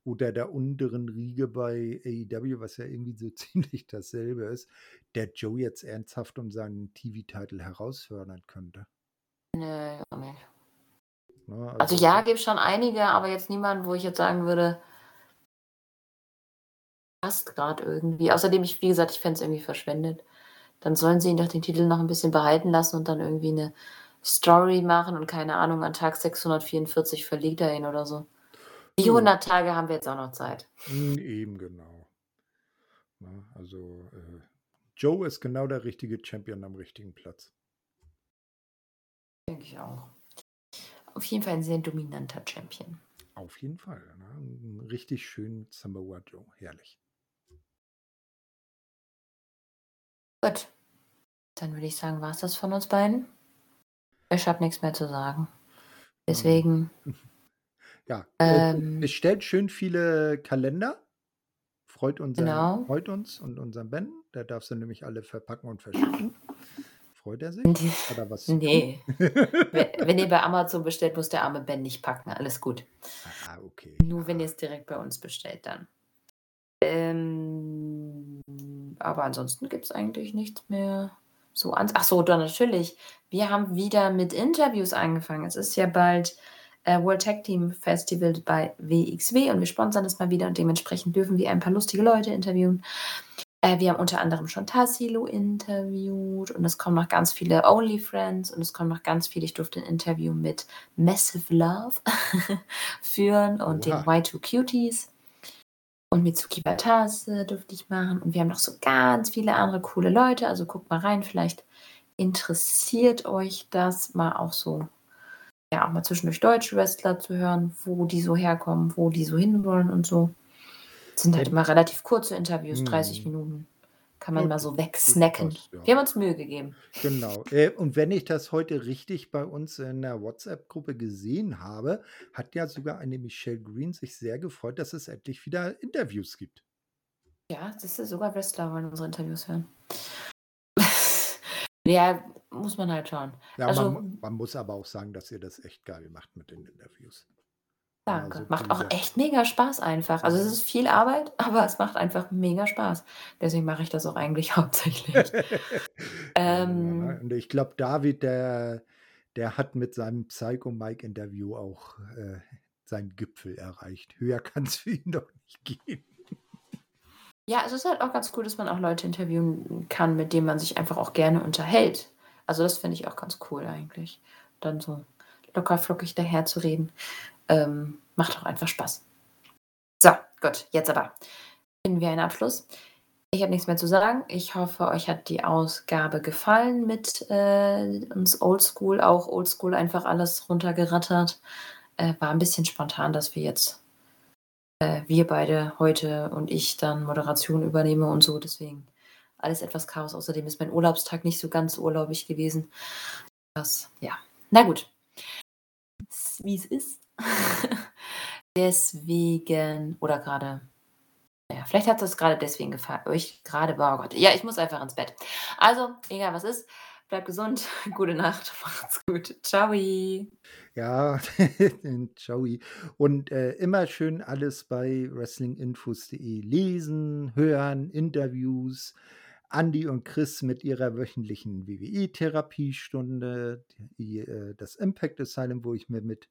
oder der unteren Riege bei AEW, was ja irgendwie so <laughs> ziemlich dasselbe ist, der Joe jetzt ernsthaft um seinen TV-Title herausfordern könnte. Ne, auch nicht. Ne, Also also ja, gibt's schon einige, aber jetzt niemanden, wo ich jetzt sagen würde passt grad irgendwie. Außerdem ich wie gesagt, ich fände es irgendwie verschwendet. Dann sollen sie ihn doch den Titel noch 'n bisschen behalten lassen und dann irgendwie 'ne Story machen und keine Ahnung, an Tag 644 verliert er ihn oder so. Die Ja. 100 Tage haben wir jetzt auch noch Zeit. Hm, eben genau. Also, äh, Joe ist genau der richtige Champion am richtigen Platz. Denke ich auch. Auf jeden Fall 'n sehr dominanter Champion. Auf jeden Fall, ne? richtig schönen Samoa Joe, herrlich. Gut. Dann würde ich sagen, war's das von uns beiden. Ich habe nix mehr zu sagen. Deswegen <laughs> Ja, äh, Ähm. bestellt schön viele Kalender. Freut unseren Genau. freut uns und unseren Ben. Der darf sie nämlich alle verpacken und verschicken. Freut er sich? Ne, Hat er was ne. <laughs> We wenn ihr bei <laughs> Amazon bestellt, muss der arme Ben nicht packen, alles gut. Ah, okay. Nur wenn Ja. ihr's direkt bei uns bestellt dann. Aber ansonsten gibt's eigentlich nichts mehr so ans ach so, doch natürlich. Wir haben wieder mit Interviews angefangen. Es ist ja bald, äh, World Tag Team Festival bei WXW und wir sponsern das mal wieder und dementsprechend dürfen wir ein paar lustige Leute interviewen. Äh, wir haben unter anderem schon Tassilo interviewt und es kommen noch ganz viele Only-Friends und es kommen noch ganz viele ich durfte 'n Interview mit Massive Love <laughs> führen und den Oha. Y2 Cuties. Und Mitsuki Watase durfte ich machen und wir haben noch so ganz viele andere coole Leute. Also guckt mal rein, vielleicht interessiert euch das, mal auch so ja, auch mal zwischendurch deutsche Wrestler zu hören, wo die so herkommen, wo die so hinwollen und so. Sind halt immer relativ kurze Interviews, 30 Mhm. Minuten. Kann man Ja, mal so das wegsnacken. passt, ja. Wir haben uns Mühe gegeben. Genau. Äh, und wenn ich das heute richtig bei uns in der WhatsApp-Gruppe gesehen habe, hat ja sogar eine Michelle Green sich sehr gefreut, dass es endlich wieder Interviews gibt. Ja, siehste, sogar Wrestler wollen unsere Interviews hören. <laughs> Ja, muss man halt schauen. Ja, Also man man muss aber auch sagen, dass ihr das echt geil macht mit den Interviews. Ja, Danke. also Macht auch echt mega Spaß einfach. Also, es ist viel Arbeit, <laughs> aber es macht einfach mega Spaß. Deswegen mache ich das auch eigentlich <laughs> hauptsächlich. <laughs> Ja? Ähm Und ich glaube, David, der der hat mit seinem Psycho Mike Interview auch, äh, seinen Gipfel erreicht. Höher kann's für ihn doch nicht gehen. Ja, es ist halt auch ganz cool, dass man auch Leute interviewen kann, mit denen man sich einfach auch gerne unterhält. Also, das finde ich auch ganz cool eigentlich. Dann so locker flockig daherzureden, ähm, macht auch einfach Spaß. So, gut, jetzt aber finden wir einen Abschluss. Ich habe nichts mehr zu sagen. Ich hoffe, euch hat die Ausgabe gefallen mit, äh, uns Oldschool, auch Oldschool einfach alles runtergerattert. Äh, war 'n bisschen spontan, dass wir jetzt äh, wir beide heute und ich dann Moderation übernehme und so, deswegen alles etwas Chaos. Außerdem ist mein Urlaubstag nicht so ganz urlaubig gewesen. Das ja. Na gut. Ist, wie's ist. <laughs> Deswegen oder grade ja, vielleicht hat das grade deswegen gefa euch grade oh Gott. Ja, ich muss einfach ins Bett. Also, egal was ist, bleibt gesund, <laughs> gute Nacht, <laughs> macht's gut. Tschau. Ja, Tschaui. Und, äh, immer schön alles bei wrestlinginfos.de lesen, hören, Interviews, Andy und Chris mit ihrer wöchentlichen WWE-Therapiestunde, äh, das Impact Asylum, wo ich mir mit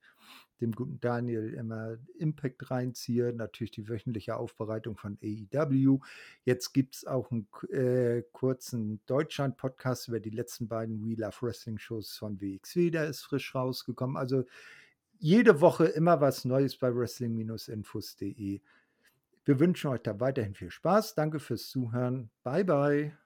dem guten Daniel immer Impact reinziehe, natürlich die wöchentliche Aufbereitung von AEW. Jetzt gibt es auch einen äh, kurzen Deutschland-Podcast über die letzten beiden We Love Wrestling-Shows von WXW, der ist frisch rausgekommen. Also jede Woche immer was Neues bei wrestling-infos.de. Wir wünschen euch da weiterhin viel Spaß. Danke fürs Zuhören. Bye, bye.